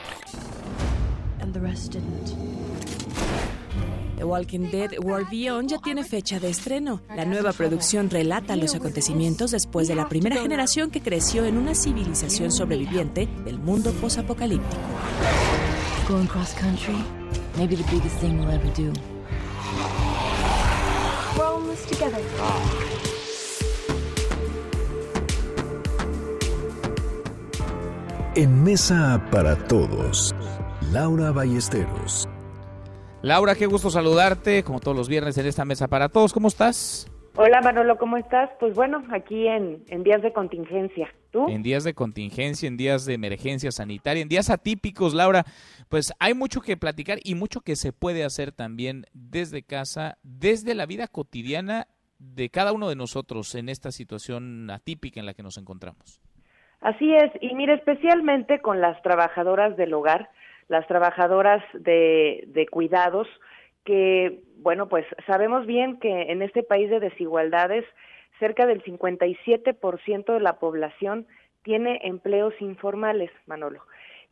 The Walking Dead World Beyond ya tiene fecha de estreno. La nueva producción relata los acontecimientos después de la primera generación que creció en una civilización sobreviviente del mundo posapocalíptico. Going cross country, maybe the biggest thing we'll ever do. En Mesa para Todos, Laura Ballesteros. Laura, qué gusto saludarte, como todos los viernes en esta Mesa para Todos. ¿Cómo estás? Hola Manolo, ¿cómo estás? Pues bueno, aquí en, en, días de contingencia. ¿Tú? En días de contingencia, en días de emergencia sanitaria, en días atípicos, Laura, pues hay mucho que platicar y mucho que se puede hacer también desde casa, desde la vida cotidiana de cada uno de nosotros en esta situación atípica en la que nos encontramos. Así es, y mire, especialmente con las trabajadoras del hogar, las trabajadoras de, de cuidados, que, bueno, pues sabemos bien que en este país de desigualdades, cerca del 57% de la población tiene empleos informales, Manolo.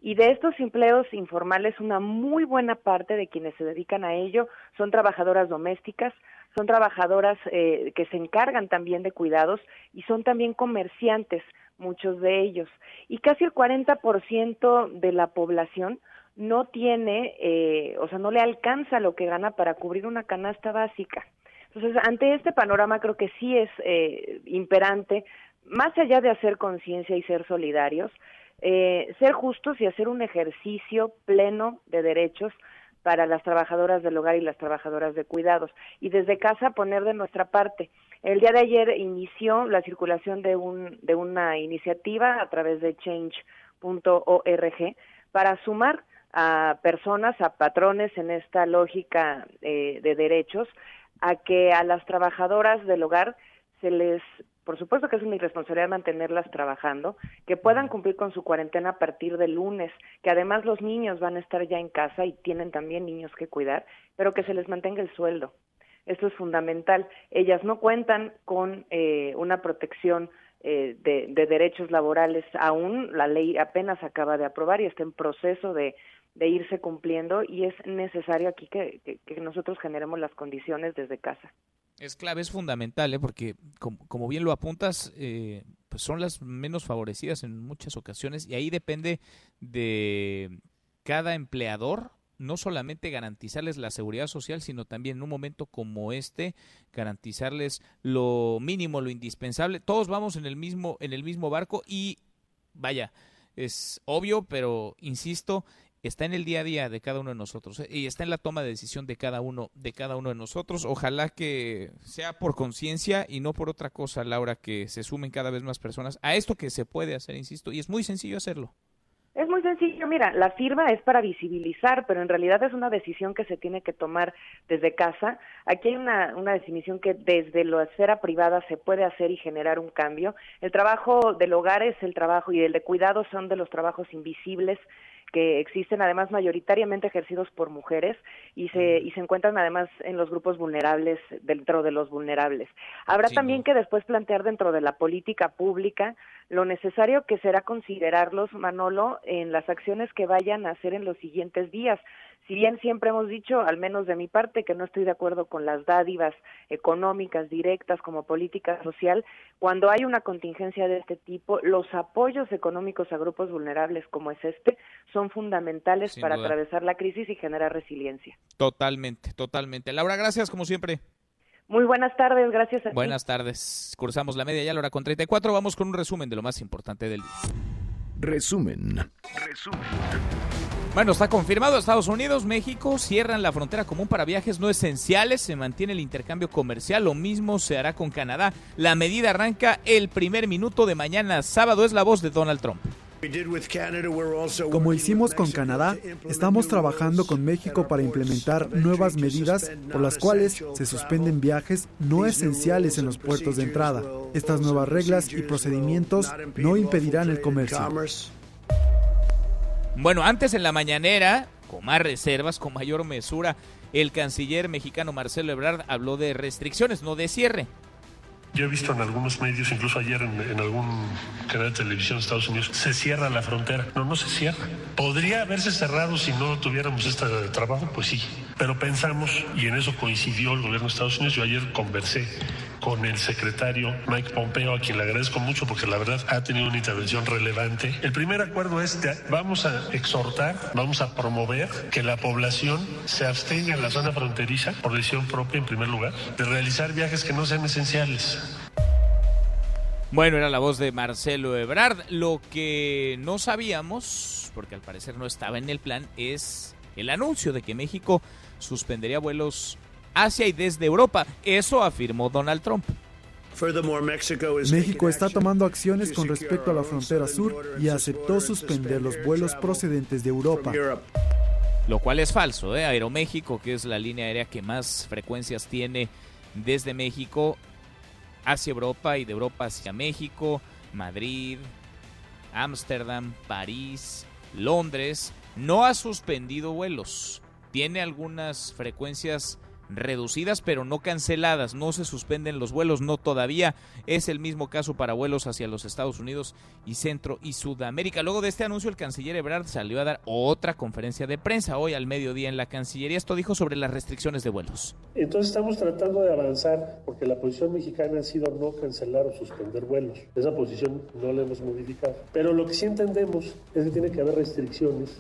Y de estos empleos informales, una muy buena parte de quienes se dedican a ello son trabajadoras domésticas, son trabajadoras eh, que se encargan también de cuidados y son también comerciantes, muchos de ellos. Y casi el 40% de la población no tiene, eh, o sea, no le alcanza lo que gana para cubrir una canasta básica. Entonces, ante este panorama creo que sí es eh, imperante, más allá de hacer conciencia y ser solidarios, eh, ser justos y hacer un ejercicio pleno de derechos para las trabajadoras del hogar y las trabajadoras de cuidados. Y desde casa poner de nuestra parte. El día de ayer inició la circulación de, un, de una iniciativa a través de change.org para sumar a personas, a patrones en esta lógica eh, de derechos, a que a las trabajadoras del hogar se les por supuesto que es mi responsabilidad mantenerlas trabajando, que puedan cumplir con su cuarentena a partir del lunes, que además los niños van a estar ya en casa y tienen también niños que cuidar, pero que se les mantenga el sueldo. Esto es fundamental. Ellas no cuentan con eh, una protección eh, de, derechos laborales aún. La ley apenas acaba de aprobar y está en proceso de, irse cumpliendo y es necesario aquí que nosotros generemos las condiciones desde casa. Es clave, es fundamental, ¿eh? porque como, bien lo apuntas, eh, pues son las menos favorecidas en muchas ocasiones y ahí depende de cada empleador no solamente garantizarles la seguridad social, sino también en un momento como este garantizarles lo mínimo, lo indispensable. Todos vamos en el mismo en el mismo barco y vaya, es obvio, pero insisto, está en el día a día de cada uno de nosotros ¿eh? y está en la toma de decisión de cada uno de cada uno de nosotros. Ojalá que sea por conciencia y no por otra cosa, Laura, que se sumen cada vez más personas a esto que se puede hacer, insisto, y es muy sencillo hacerlo. Es muy sencillo, mira, la firma es para visibilizar, pero en realidad es una decisión que se tiene que tomar desde casa. Aquí hay una, una definición que desde la esfera privada se puede hacer y generar un cambio. El trabajo del hogar es el trabajo y el de cuidado son de los trabajos invisibles que existen además mayoritariamente ejercidos por mujeres y se, y se encuentran además en los grupos vulnerables, dentro de los vulnerables. Habrá también que después plantear dentro de la política pública lo necesario que será considerarlos, Manolo, en las acciones que vayan a hacer en los siguientes días si bien siempre hemos dicho, al menos de mi parte, que no estoy de acuerdo con las dádivas económicas directas como política social, cuando hay una contingencia de este tipo, los apoyos económicos a grupos vulnerables como es este son fundamentales para atravesar la crisis y generar resiliencia. Totalmente, totalmente. Laura, gracias como siempre. Muy buenas tardes, gracias a Buenas tardes. Cursamos la media ya, Laura, con 34. Vamos con un resumen de lo más importante del día. Resumen. Resumen. Bueno, está confirmado. Estados Unidos, México cierran la frontera común para viajes no esenciales. Se mantiene el intercambio comercial. Lo mismo se hará con Canadá. La medida arranca el primer minuto de mañana. Sábado es la voz de Donald Trump. Como hicimos con Canadá, estamos trabajando con México para implementar nuevas medidas por las cuales se suspenden viajes no esenciales en los puertos de entrada. Estas nuevas reglas y procedimientos no impedirán el comercio. Bueno, antes en la mañanera, con más reservas, con mayor mesura, el canciller mexicano Marcelo Ebrard habló de restricciones, no de cierre. Yo he visto en algunos medios, incluso ayer en, algún canal de televisión de Estados Unidos, se cierra la frontera. No, no se cierra. ¿Podría haberse cerrado si no tuviéramos este trabajo? Pues sí. Pero pensamos, y en eso coincidió el gobierno de Estados Unidos, yo ayer conversé con el secretario Mike Pompeo, a quien le agradezco mucho porque la verdad ha tenido una intervención relevante. El primer acuerdo es, que vamos a exhortar, vamos a promover que la población se abstenga en la zona fronteriza, por decisión propia en primer lugar, de realizar viajes que no sean esenciales. Bueno, era la voz de Marcelo Ebrard. Lo que no sabíamos, porque al parecer no estaba en el plan, es el anuncio de que México suspendería vuelos hacia y desde Europa. Eso afirmó Donald Trump. México está tomando acciones con respecto a la frontera sur y aceptó suspender los vuelos procedentes de Europa. Lo cual es falso. ¿eh? Aeroméxico, que es la línea aérea que más frecuencias tiene desde México hacia Europa y de Europa hacia México, Madrid, Ámsterdam, París, Londres, no ha suspendido vuelos. Tiene algunas frecuencias reducidas pero no canceladas, no se suspenden los vuelos, no todavía. Es el mismo caso para vuelos hacia los Estados Unidos y Centro y Sudamérica. Luego de este anuncio el canciller Ebrard salió a dar otra conferencia de prensa hoy al mediodía en la Cancillería. Esto dijo sobre las restricciones de vuelos. Entonces estamos tratando de avanzar porque la posición mexicana ha sido no cancelar o suspender vuelos. Esa posición no la hemos modificado. Pero lo que sí entendemos es que tiene que haber restricciones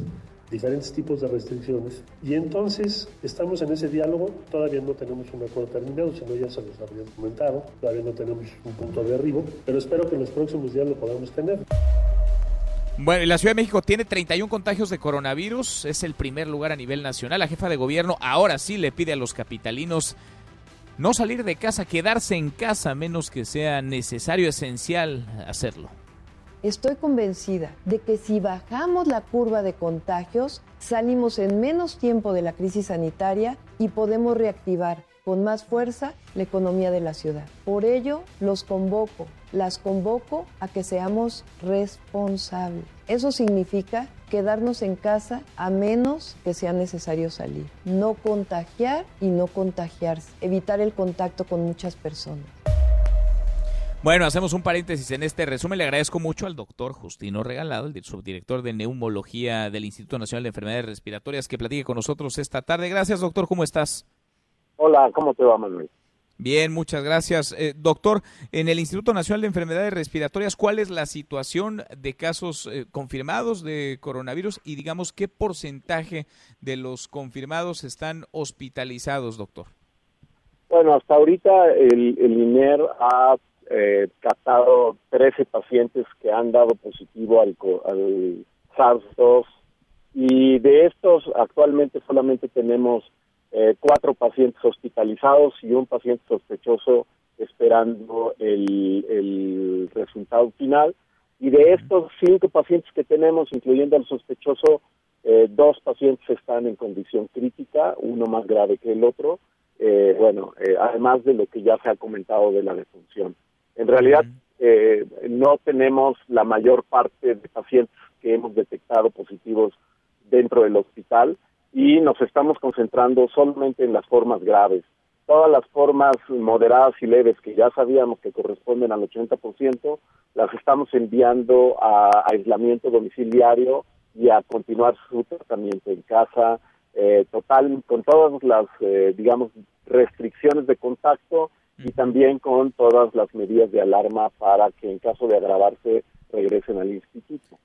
diferentes tipos de restricciones. Y entonces estamos en ese diálogo, todavía no tenemos un acuerdo terminado, sino ya se los había comentado, todavía no tenemos un punto de arribo, pero espero que en los próximos días lo podamos tener. Bueno, la Ciudad de México tiene 31 contagios de coronavirus, es el primer lugar a nivel nacional. La jefa de gobierno ahora sí le pide a los capitalinos no salir de casa, quedarse en casa, menos que sea necesario, esencial hacerlo. Estoy convencida de que si bajamos la curva de contagios, salimos en menos tiempo de la crisis sanitaria y podemos reactivar con más fuerza la economía de la ciudad. Por ello, los convoco, las convoco a que seamos responsables. Eso significa quedarnos en casa a menos que sea necesario salir. No contagiar y no contagiarse. Evitar el contacto con muchas personas. Bueno, hacemos un paréntesis en este resumen. Le agradezco mucho al doctor Justino Regalado, el subdirector de neumología del Instituto Nacional de Enfermedades Respiratorias, que platique con nosotros esta tarde. Gracias, doctor. ¿Cómo estás? Hola, ¿cómo te va, Manuel? Bien, muchas gracias. Eh, doctor, en el Instituto Nacional de Enfermedades Respiratorias, ¿cuál es la situación de casos eh, confirmados de coronavirus y digamos qué porcentaje de los confirmados están hospitalizados, doctor? Bueno, hasta ahorita el, el INER ha eh, captado 13 pacientes que han dado positivo al, al SARS-2 y de estos actualmente solamente tenemos eh, cuatro pacientes hospitalizados y un paciente sospechoso esperando el, el resultado final. Y de estos cinco pacientes que tenemos, incluyendo al sospechoso, eh, dos pacientes están en condición crítica, uno más grave que el otro, eh, bueno, eh, además de lo que ya se ha comentado de la defunción. En realidad, eh, no tenemos la mayor parte de pacientes que hemos detectado positivos dentro del hospital y nos estamos concentrando solamente en las formas graves. Todas las formas moderadas y leves que ya sabíamos que corresponden al 80%, las estamos enviando a aislamiento domiciliario y a continuar su tratamiento en casa, eh, total, con todas las, eh, digamos, restricciones de contacto y también con todas las medidas de alarma para que en caso de agravarse regresen al instituto.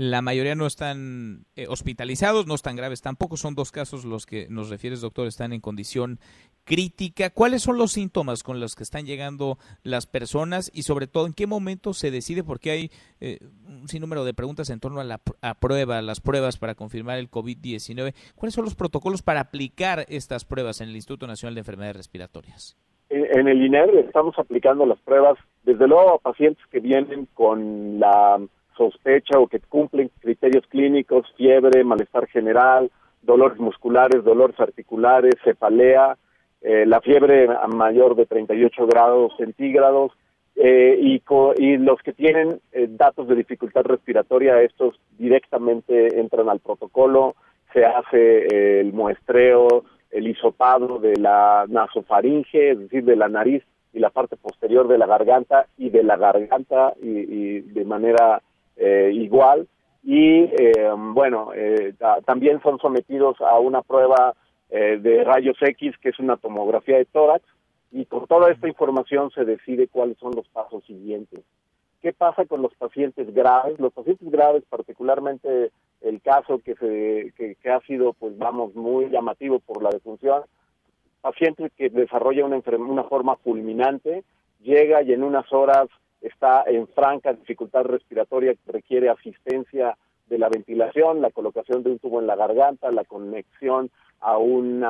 La mayoría no están eh, hospitalizados, no están graves tampoco. Son dos casos los que nos refieres, doctor, están en condición crítica. ¿Cuáles son los síntomas con los que están llegando las personas y sobre todo en qué momento se decide? Porque hay eh, un sinnúmero de preguntas en torno a la prueba, las pruebas para confirmar el COVID-19. ¿Cuáles son los protocolos para aplicar estas pruebas en el Instituto Nacional de Enfermedades Respiratorias? En, el INER estamos aplicando las pruebas, desde luego a pacientes que vienen con la sospecha o que cumplen criterios clínicos, fiebre, malestar general, dolores musculares, dolores articulares, cefalea, eh, la fiebre mayor de 38 grados centígrados eh, y, y, los que tienen eh, datos de dificultad respiratoria, estos directamente entran al protocolo, se hace el muestreo, el hisopado de la nasofaringe, es decir, de la nariz y la parte posterior de la garganta y de la garganta y, de manera eh, igual y eh, bueno, eh, también son sometidos a una prueba de rayos X que es una tomografía de tórax y con toda esta información se decide cuáles son los pasos siguientes. ¿Qué pasa con los pacientes graves? Los pacientes graves, particularmente el caso que, se, que, ha sido, pues vamos, muy llamativo por la defunción, paciente que desarrolla una, una forma fulminante, llega y en unas horas está en franca dificultad respiratoria requiere asistencia de la ventilación, la colocación de un tubo en la garganta, la conexión a, a un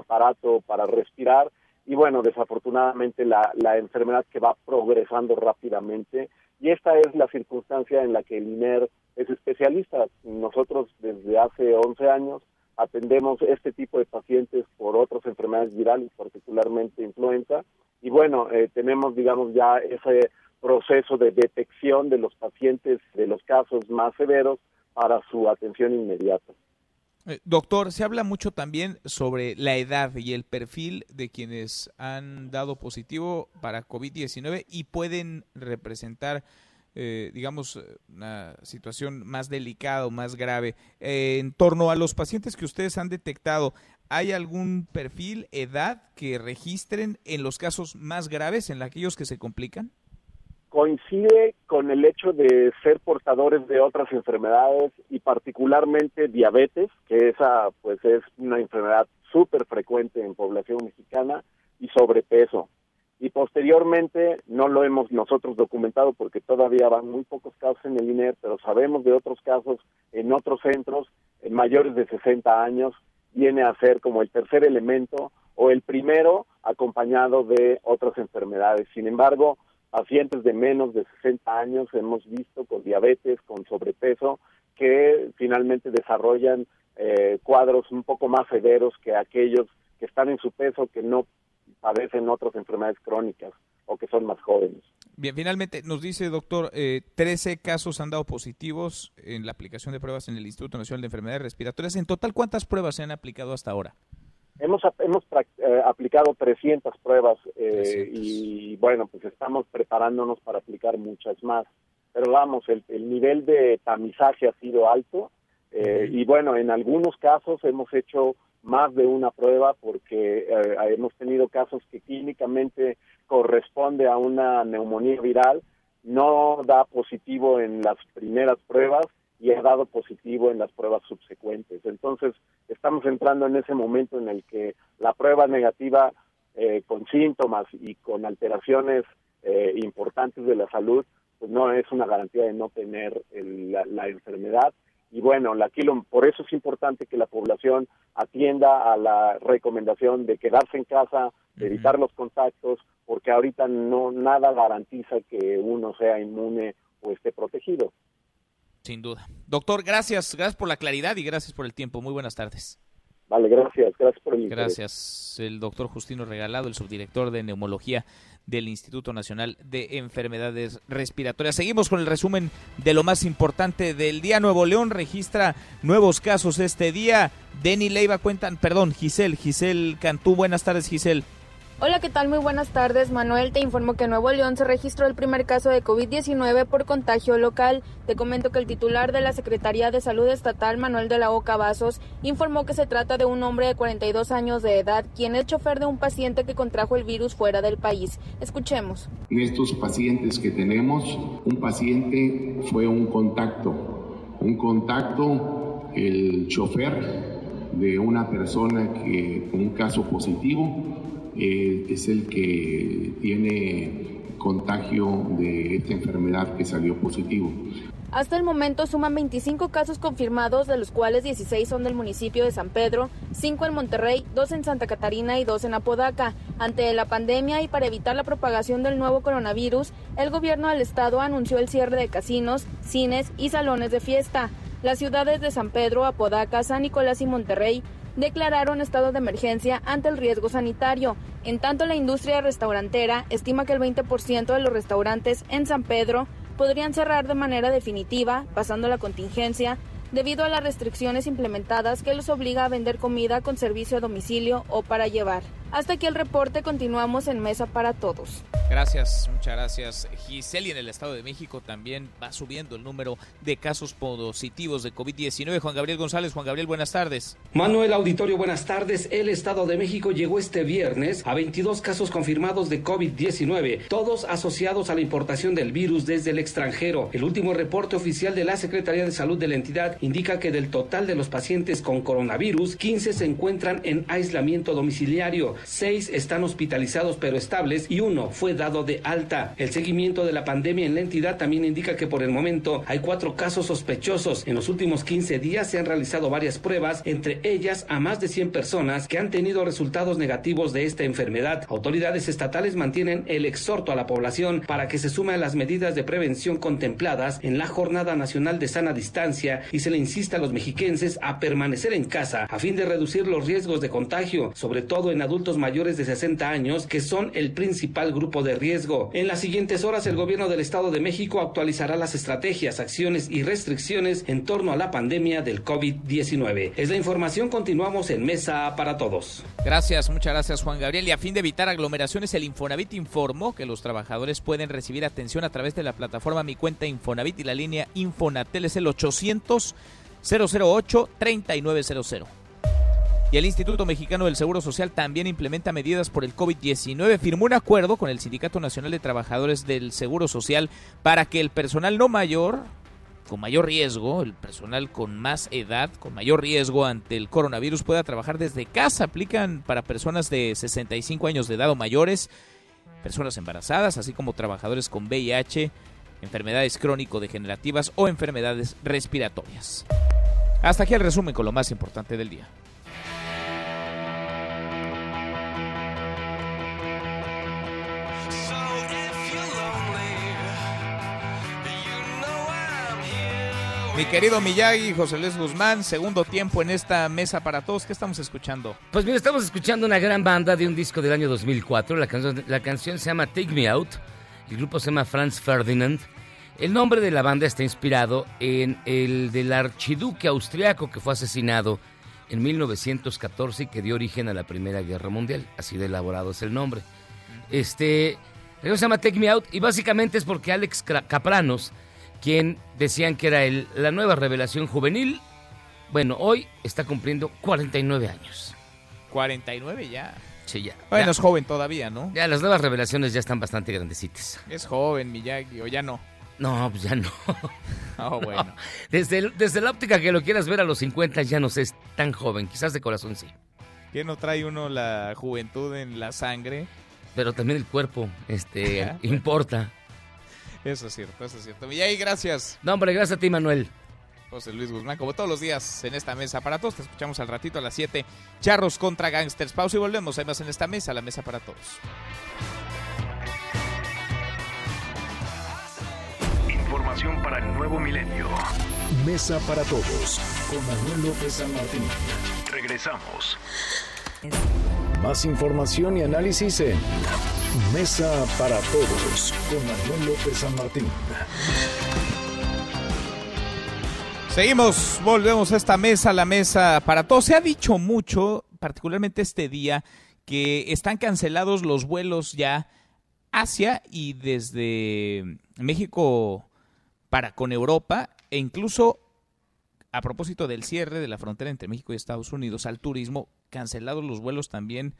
aparato para respirar. Y bueno, desafortunadamente la, la enfermedad que va progresando rápidamente y esta es la circunstancia en la que el INER es especialista. Nosotros desde hace 11 años atendemos este tipo de pacientes por otras enfermedades virales, particularmente influenza, y bueno, eh, tenemos, digamos, ya ese proceso de detección de los pacientes de los casos más severos para su atención inmediata. Eh, doctor, se habla mucho también sobre la edad y el perfil de quienes han dado positivo para COVID-19 y pueden representar, eh, digamos, una situación más delicada o más grave. Eh, en torno a los pacientes que ustedes han detectado, ¿hay algún perfil, edad que registren en los casos más graves, en aquellos que se complican? Coincide con el hecho de ser portadores de otras enfermedades y particularmente diabetes, que esa pues es una enfermedad súper frecuente en población mexicana y sobrepeso. Y posteriormente no lo hemos nosotros documentado porque todavía van muy pocos casos en el INER, pero sabemos de otros casos en otros centros en mayores de 60 años viene a ser como el tercer elemento o el primero acompañado de otras enfermedades. Sin embargo, pacientes de menos de 60 años hemos visto con diabetes, con sobrepeso, que finalmente desarrollan eh, cuadros un poco más severos que aquellos que están en su peso, que no padecen otras enfermedades crónicas o que son más jóvenes. Bien, finalmente nos dice, doctor, eh, 13 casos han dado positivos en la aplicación de pruebas en el Instituto Nacional de Enfermedades Respiratorias. En total, ¿cuántas pruebas se han aplicado hasta ahora? Hemos, hemos eh, aplicado 300 pruebas eh, y bueno, pues estamos preparándonos para aplicar muchas más. Pero vamos, el, nivel de tamizaje ha sido alto Eh, y bueno, en algunos casos hemos hecho más de una prueba porque eh, hemos tenido casos que clínicamente corresponde a una neumonía viral, no da positivo en las primeras pruebas y ha dado positivo en las pruebas subsecuentes. Entonces, estamos entrando en ese momento en el que la prueba negativa eh, con síntomas y con alteraciones eh, importantes de la salud, pues no es una garantía de no tener la, enfermedad. Y bueno, aquí por eso es importante que la población atienda a la recomendación de quedarse en casa, de evitar los contactos, porque ahorita no nada garantiza que uno sea inmune o esté protegido. Sin duda. Doctor, gracias, gracias por la claridad y gracias por el tiempo. Muy buenas tardes. Vale, gracias, gracias por el Gracias, el doctor Justino Regalado, el subdirector de neumología del Instituto Nacional de Enfermedades Respiratorias. Seguimos con el resumen de lo más importante del día. Nuevo León registra nuevos casos este día. Denny Leiva cuentan, perdón, Giselle, Giselle Cantú. Buenas tardes, Giselle. Hola, ¿qué tal? Muy buenas tardes. Manuel, te informo que en Nuevo León se registró el primer caso de COVID-19 por contagio local. Te comento que el titular de la Secretaría de Salud Estatal, Manuel de la Oca Vasos, informó que se trata de un hombre de 42 años de edad, quien es chofer de un paciente que contrajo el virus fuera del país. Escuchemos. En estos pacientes que tenemos, un paciente fue un contacto. Un contacto, el chofer de una persona que con un caso positivo eh, es el que tiene contagio de esta enfermedad que salió positivo. Hasta el momento suman 25 casos confirmados, de los cuales 16 son del municipio de San Pedro, 5 en Monterrey, 2 en Santa Catarina y 2 en Apodaca. Ante la pandemia y para evitar la propagación del nuevo coronavirus, el gobierno del estado anunció el cierre de casinos, cines y salones de fiesta. Las ciudades de San Pedro, Apodaca, San Nicolás y Monterrey declararon estado de emergencia ante el riesgo sanitario. En tanto, la industria restaurantera estima que el 20% de los restaurantes en San Pedro podrían cerrar de manera definitiva, pasando la contingencia, debido a las restricciones implementadas que los obliga a vender comida con servicio a domicilio o para llevar. Hasta aquí el reporte, continuamos en Mesa para Todos. Gracias, muchas gracias Giselle. Y en el Estado de México también va subiendo el número de casos positivos de COVID-19. Juan Gabriel González, Juan Gabriel, buenas tardes. Manuel Auditorio, buenas tardes. El Estado de México llegó este viernes a 22 casos confirmados de COVID-19, todos asociados a la importación del virus desde el extranjero. El último reporte oficial de la Secretaría de Salud de la entidad indica que del total de los pacientes con coronavirus, 15 se encuentran en aislamiento domiciliario seis están hospitalizados pero estables y uno fue dado de alta. El seguimiento de la pandemia en la entidad también indica que por el momento hay cuatro casos sospechosos. En los últimos 15 días se han realizado varias pruebas, entre ellas a más de 100 personas que han tenido resultados negativos de esta enfermedad. Autoridades estatales mantienen el exhorto a la población para que se sume a las medidas de prevención contempladas en la Jornada Nacional de Sana Distancia y se le insista a los mexiquenses a permanecer en casa a fin de reducir los riesgos de contagio, sobre todo en adultos mayores de 60 años, que son el principal grupo de riesgo. En las siguientes horas, el gobierno del Estado de México actualizará las estrategias, acciones y restricciones en torno a la pandemia del COVID-19. Es la información, continuamos en Mesa para Todos. Gracias, muchas gracias Juan Gabriel. Y a fin de evitar aglomeraciones, el Infonavit informó que los trabajadores pueden recibir atención a través de la plataforma Mi Cuenta Infonavit y la línea Infonatel es el 800 008 3900. Y el Instituto Mexicano del Seguro Social también implementa medidas por el COVID-19. Firmó un acuerdo con el Sindicato Nacional de Trabajadores del Seguro Social para que el personal no mayor, con mayor riesgo, el personal con más edad, con mayor riesgo ante el coronavirus, pueda trabajar desde casa. Aplican para personas de 65 años de edad o mayores, personas embarazadas, así como trabajadores con VIH, enfermedades crónico-degenerativas o enfermedades respiratorias. Hasta aquí el resumen con lo más importante del día. Mi querido Miyagi, José Luis Guzmán, segundo tiempo en esta mesa para todos. ¿Qué estamos escuchando? Pues mira, estamos escuchando una gran banda de un disco del año 2004. La canción, la canción se llama Take Me Out. El grupo se llama Franz Ferdinand. El nombre de la banda está inspirado en el del archiduque austriaco que fue asesinado en 1914 y que dio origen a la Primera Guerra Mundial. Así de elaborado es el nombre. Este, se llama Take Me Out y básicamente es porque Alex Capranos quien decían que era el, la nueva revelación juvenil Bueno, hoy está cumpliendo 49 años. 49 ya. Sí, ya. Bueno, ya. es joven todavía, ¿no? Ya las nuevas revelaciones ya están bastante grandecitas. Es joven, Miyagi, o ya no. No, pues ya no. Oh, bueno. Desde, el- desde la óptica que lo quieras ver a los 50 ya no sé, es tan joven. Quizás de corazón sí. ¿Qué no trae uno la juventud en la sangre? Pero también el cuerpo este, importa. Eso es cierto, eso es cierto. Miyagi, gracias. No, hombre, gracias a ti, Manuel. José Luis Guzmán, como todos los días en esta mesa para todos. Te escuchamos al ratito a las 7. Charros contra Gangsters. Pausa y volvemos. Hay más en esta mesa, la mesa para todos. Información para el nuevo milenio. Mesa para todos con Manuel López San Martín. Regresamos. Más información y análisis en Mesa para todos con Manuel López San Martín. Seguimos, volvemos a esta mesa, la mesa para todos. Se ha dicho mucho, particularmente este día, que están cancelados los vuelos ya hacia y desde México para con Europa e incluso a propósito del cierre de la frontera entre México y Estados Unidos al turismo, cancelados los vuelos también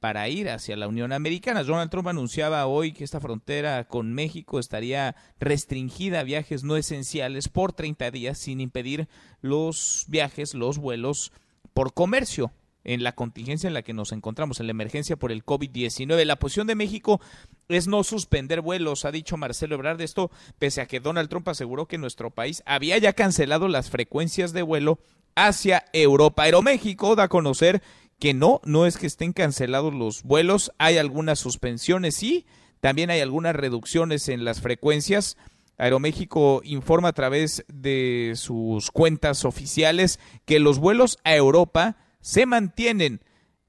para ir hacia la Unión Americana. Donald Trump anunciaba hoy que esta frontera con México estaría restringida a viajes no esenciales por 30 días sin impedir los viajes, los vuelos por comercio en la contingencia en la que nos encontramos, en la emergencia por el COVID-19. La posición de México es no suspender vuelos, ha dicho Marcelo Ebrard. Esto pese a que Donald Trump aseguró que nuestro país había ya cancelado las frecuencias de vuelo hacia Europa. Aeroméxico da a conocer que no, no es que estén cancelados los vuelos, hay algunas suspensiones, sí, también hay algunas reducciones en las frecuencias. Aeroméxico informa a través de sus cuentas oficiales que los vuelos a Europa se mantienen.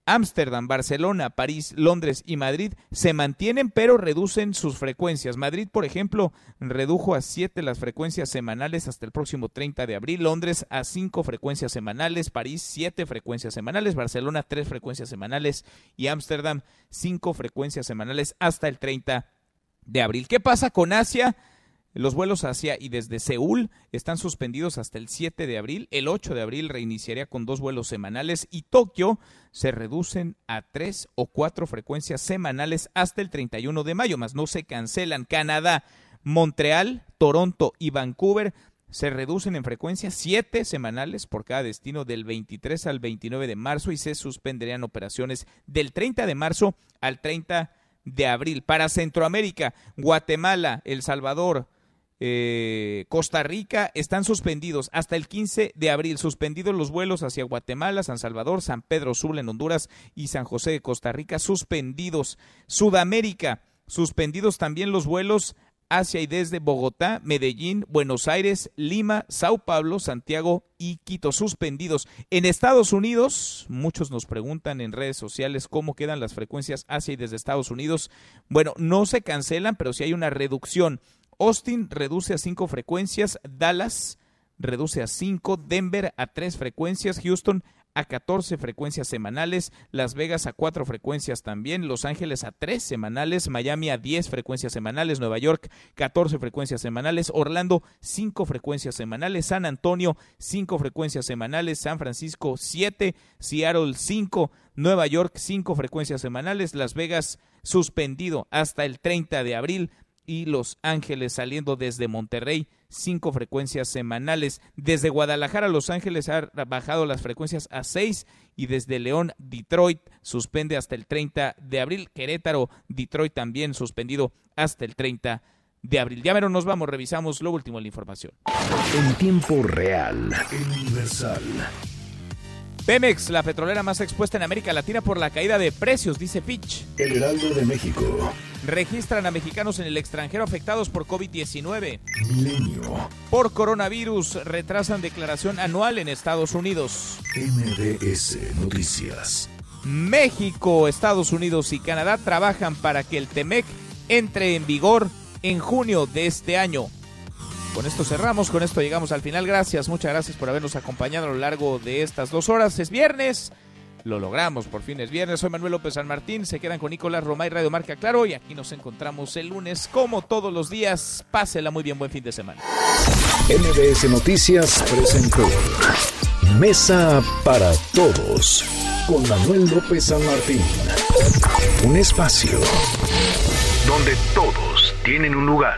Ámsterdam, Barcelona, París, Londres y Madrid se mantienen pero reducen sus frecuencias. Madrid, por ejemplo, redujo a 7 las frecuencias semanales hasta el próximo 30 de abril, Londres a 5 frecuencias semanales, París 7 frecuencias semanales, Barcelona 3 frecuencias semanales y Ámsterdam 5 frecuencias semanales hasta el 30 de abril. ¿Qué pasa con Asia? Los vuelos hacia y desde Seúl están suspendidos hasta el 7 de abril. El 8 de abril reiniciaría con dos vuelos semanales y Tokio se reducen a tres o cuatro frecuencias semanales hasta el 31 de mayo, más no se cancelan. Canadá, Montreal, Toronto y Vancouver se reducen en frecuencia siete semanales por cada destino del 23 al 29 de marzo y se suspenderían operaciones del 30 de marzo al 30 de abril. Para Centroamérica, Guatemala, El Salvador, eh, Costa Rica están suspendidos hasta el 15 de abril. Suspendidos los vuelos hacia Guatemala, San Salvador, San Pedro Sula en Honduras y San José de Costa Rica suspendidos. Sudamérica, suspendidos también los vuelos hacia y desde Bogotá, Medellín, Buenos Aires, Lima, Sao Paulo, Santiago y Quito suspendidos. En Estados Unidos, muchos nos preguntan en redes sociales cómo quedan las frecuencias hacia y desde Estados Unidos. Bueno, no se cancelan, pero sí hay una reducción. Austin reduce a cinco frecuencias, Dallas reduce a cinco, Denver a tres frecuencias, Houston a 14 frecuencias semanales, Las Vegas a 4 frecuencias también, Los Ángeles a 3 semanales, Miami a 10 frecuencias semanales, Nueva York 14 frecuencias semanales, Orlando 5 frecuencias semanales, San Antonio 5 frecuencias semanales, San Francisco 7, Seattle 5, Nueva York 5 frecuencias semanales, Las Vegas suspendido hasta el 30 de abril y Los Ángeles saliendo desde Monterrey, cinco frecuencias semanales. Desde Guadalajara a Los Ángeles ha bajado las frecuencias a seis y desde León, Detroit suspende hasta el 30 de abril. Querétaro, Detroit también suspendido hasta el 30 de abril. Ya mero nos vamos, revisamos lo último de la información. En tiempo real, universal. Pemex, la petrolera más expuesta en América Latina por la caída de precios, dice Fitch. El Heraldo de México. Registran a mexicanos en el extranjero afectados por COVID-19. Milenio. Por coronavirus, retrasan declaración anual en Estados Unidos. MBS Noticias. México, Estados Unidos y Canadá trabajan para que el TEMEC entre en vigor en junio de este año. Con esto cerramos, con esto llegamos al final. Gracias, muchas gracias por habernos acompañado a lo largo de estas dos horas. Es viernes, lo logramos, por fin es viernes. Soy Manuel López San Martín, se quedan con Nicolás Romay, Radio Marca Claro, y aquí nos encontramos el lunes, como todos los días. Pásela muy bien, buen fin de semana. MBS Noticias presentó Mesa para Todos con Manuel López San Martín. Un espacio donde todos tienen un lugar.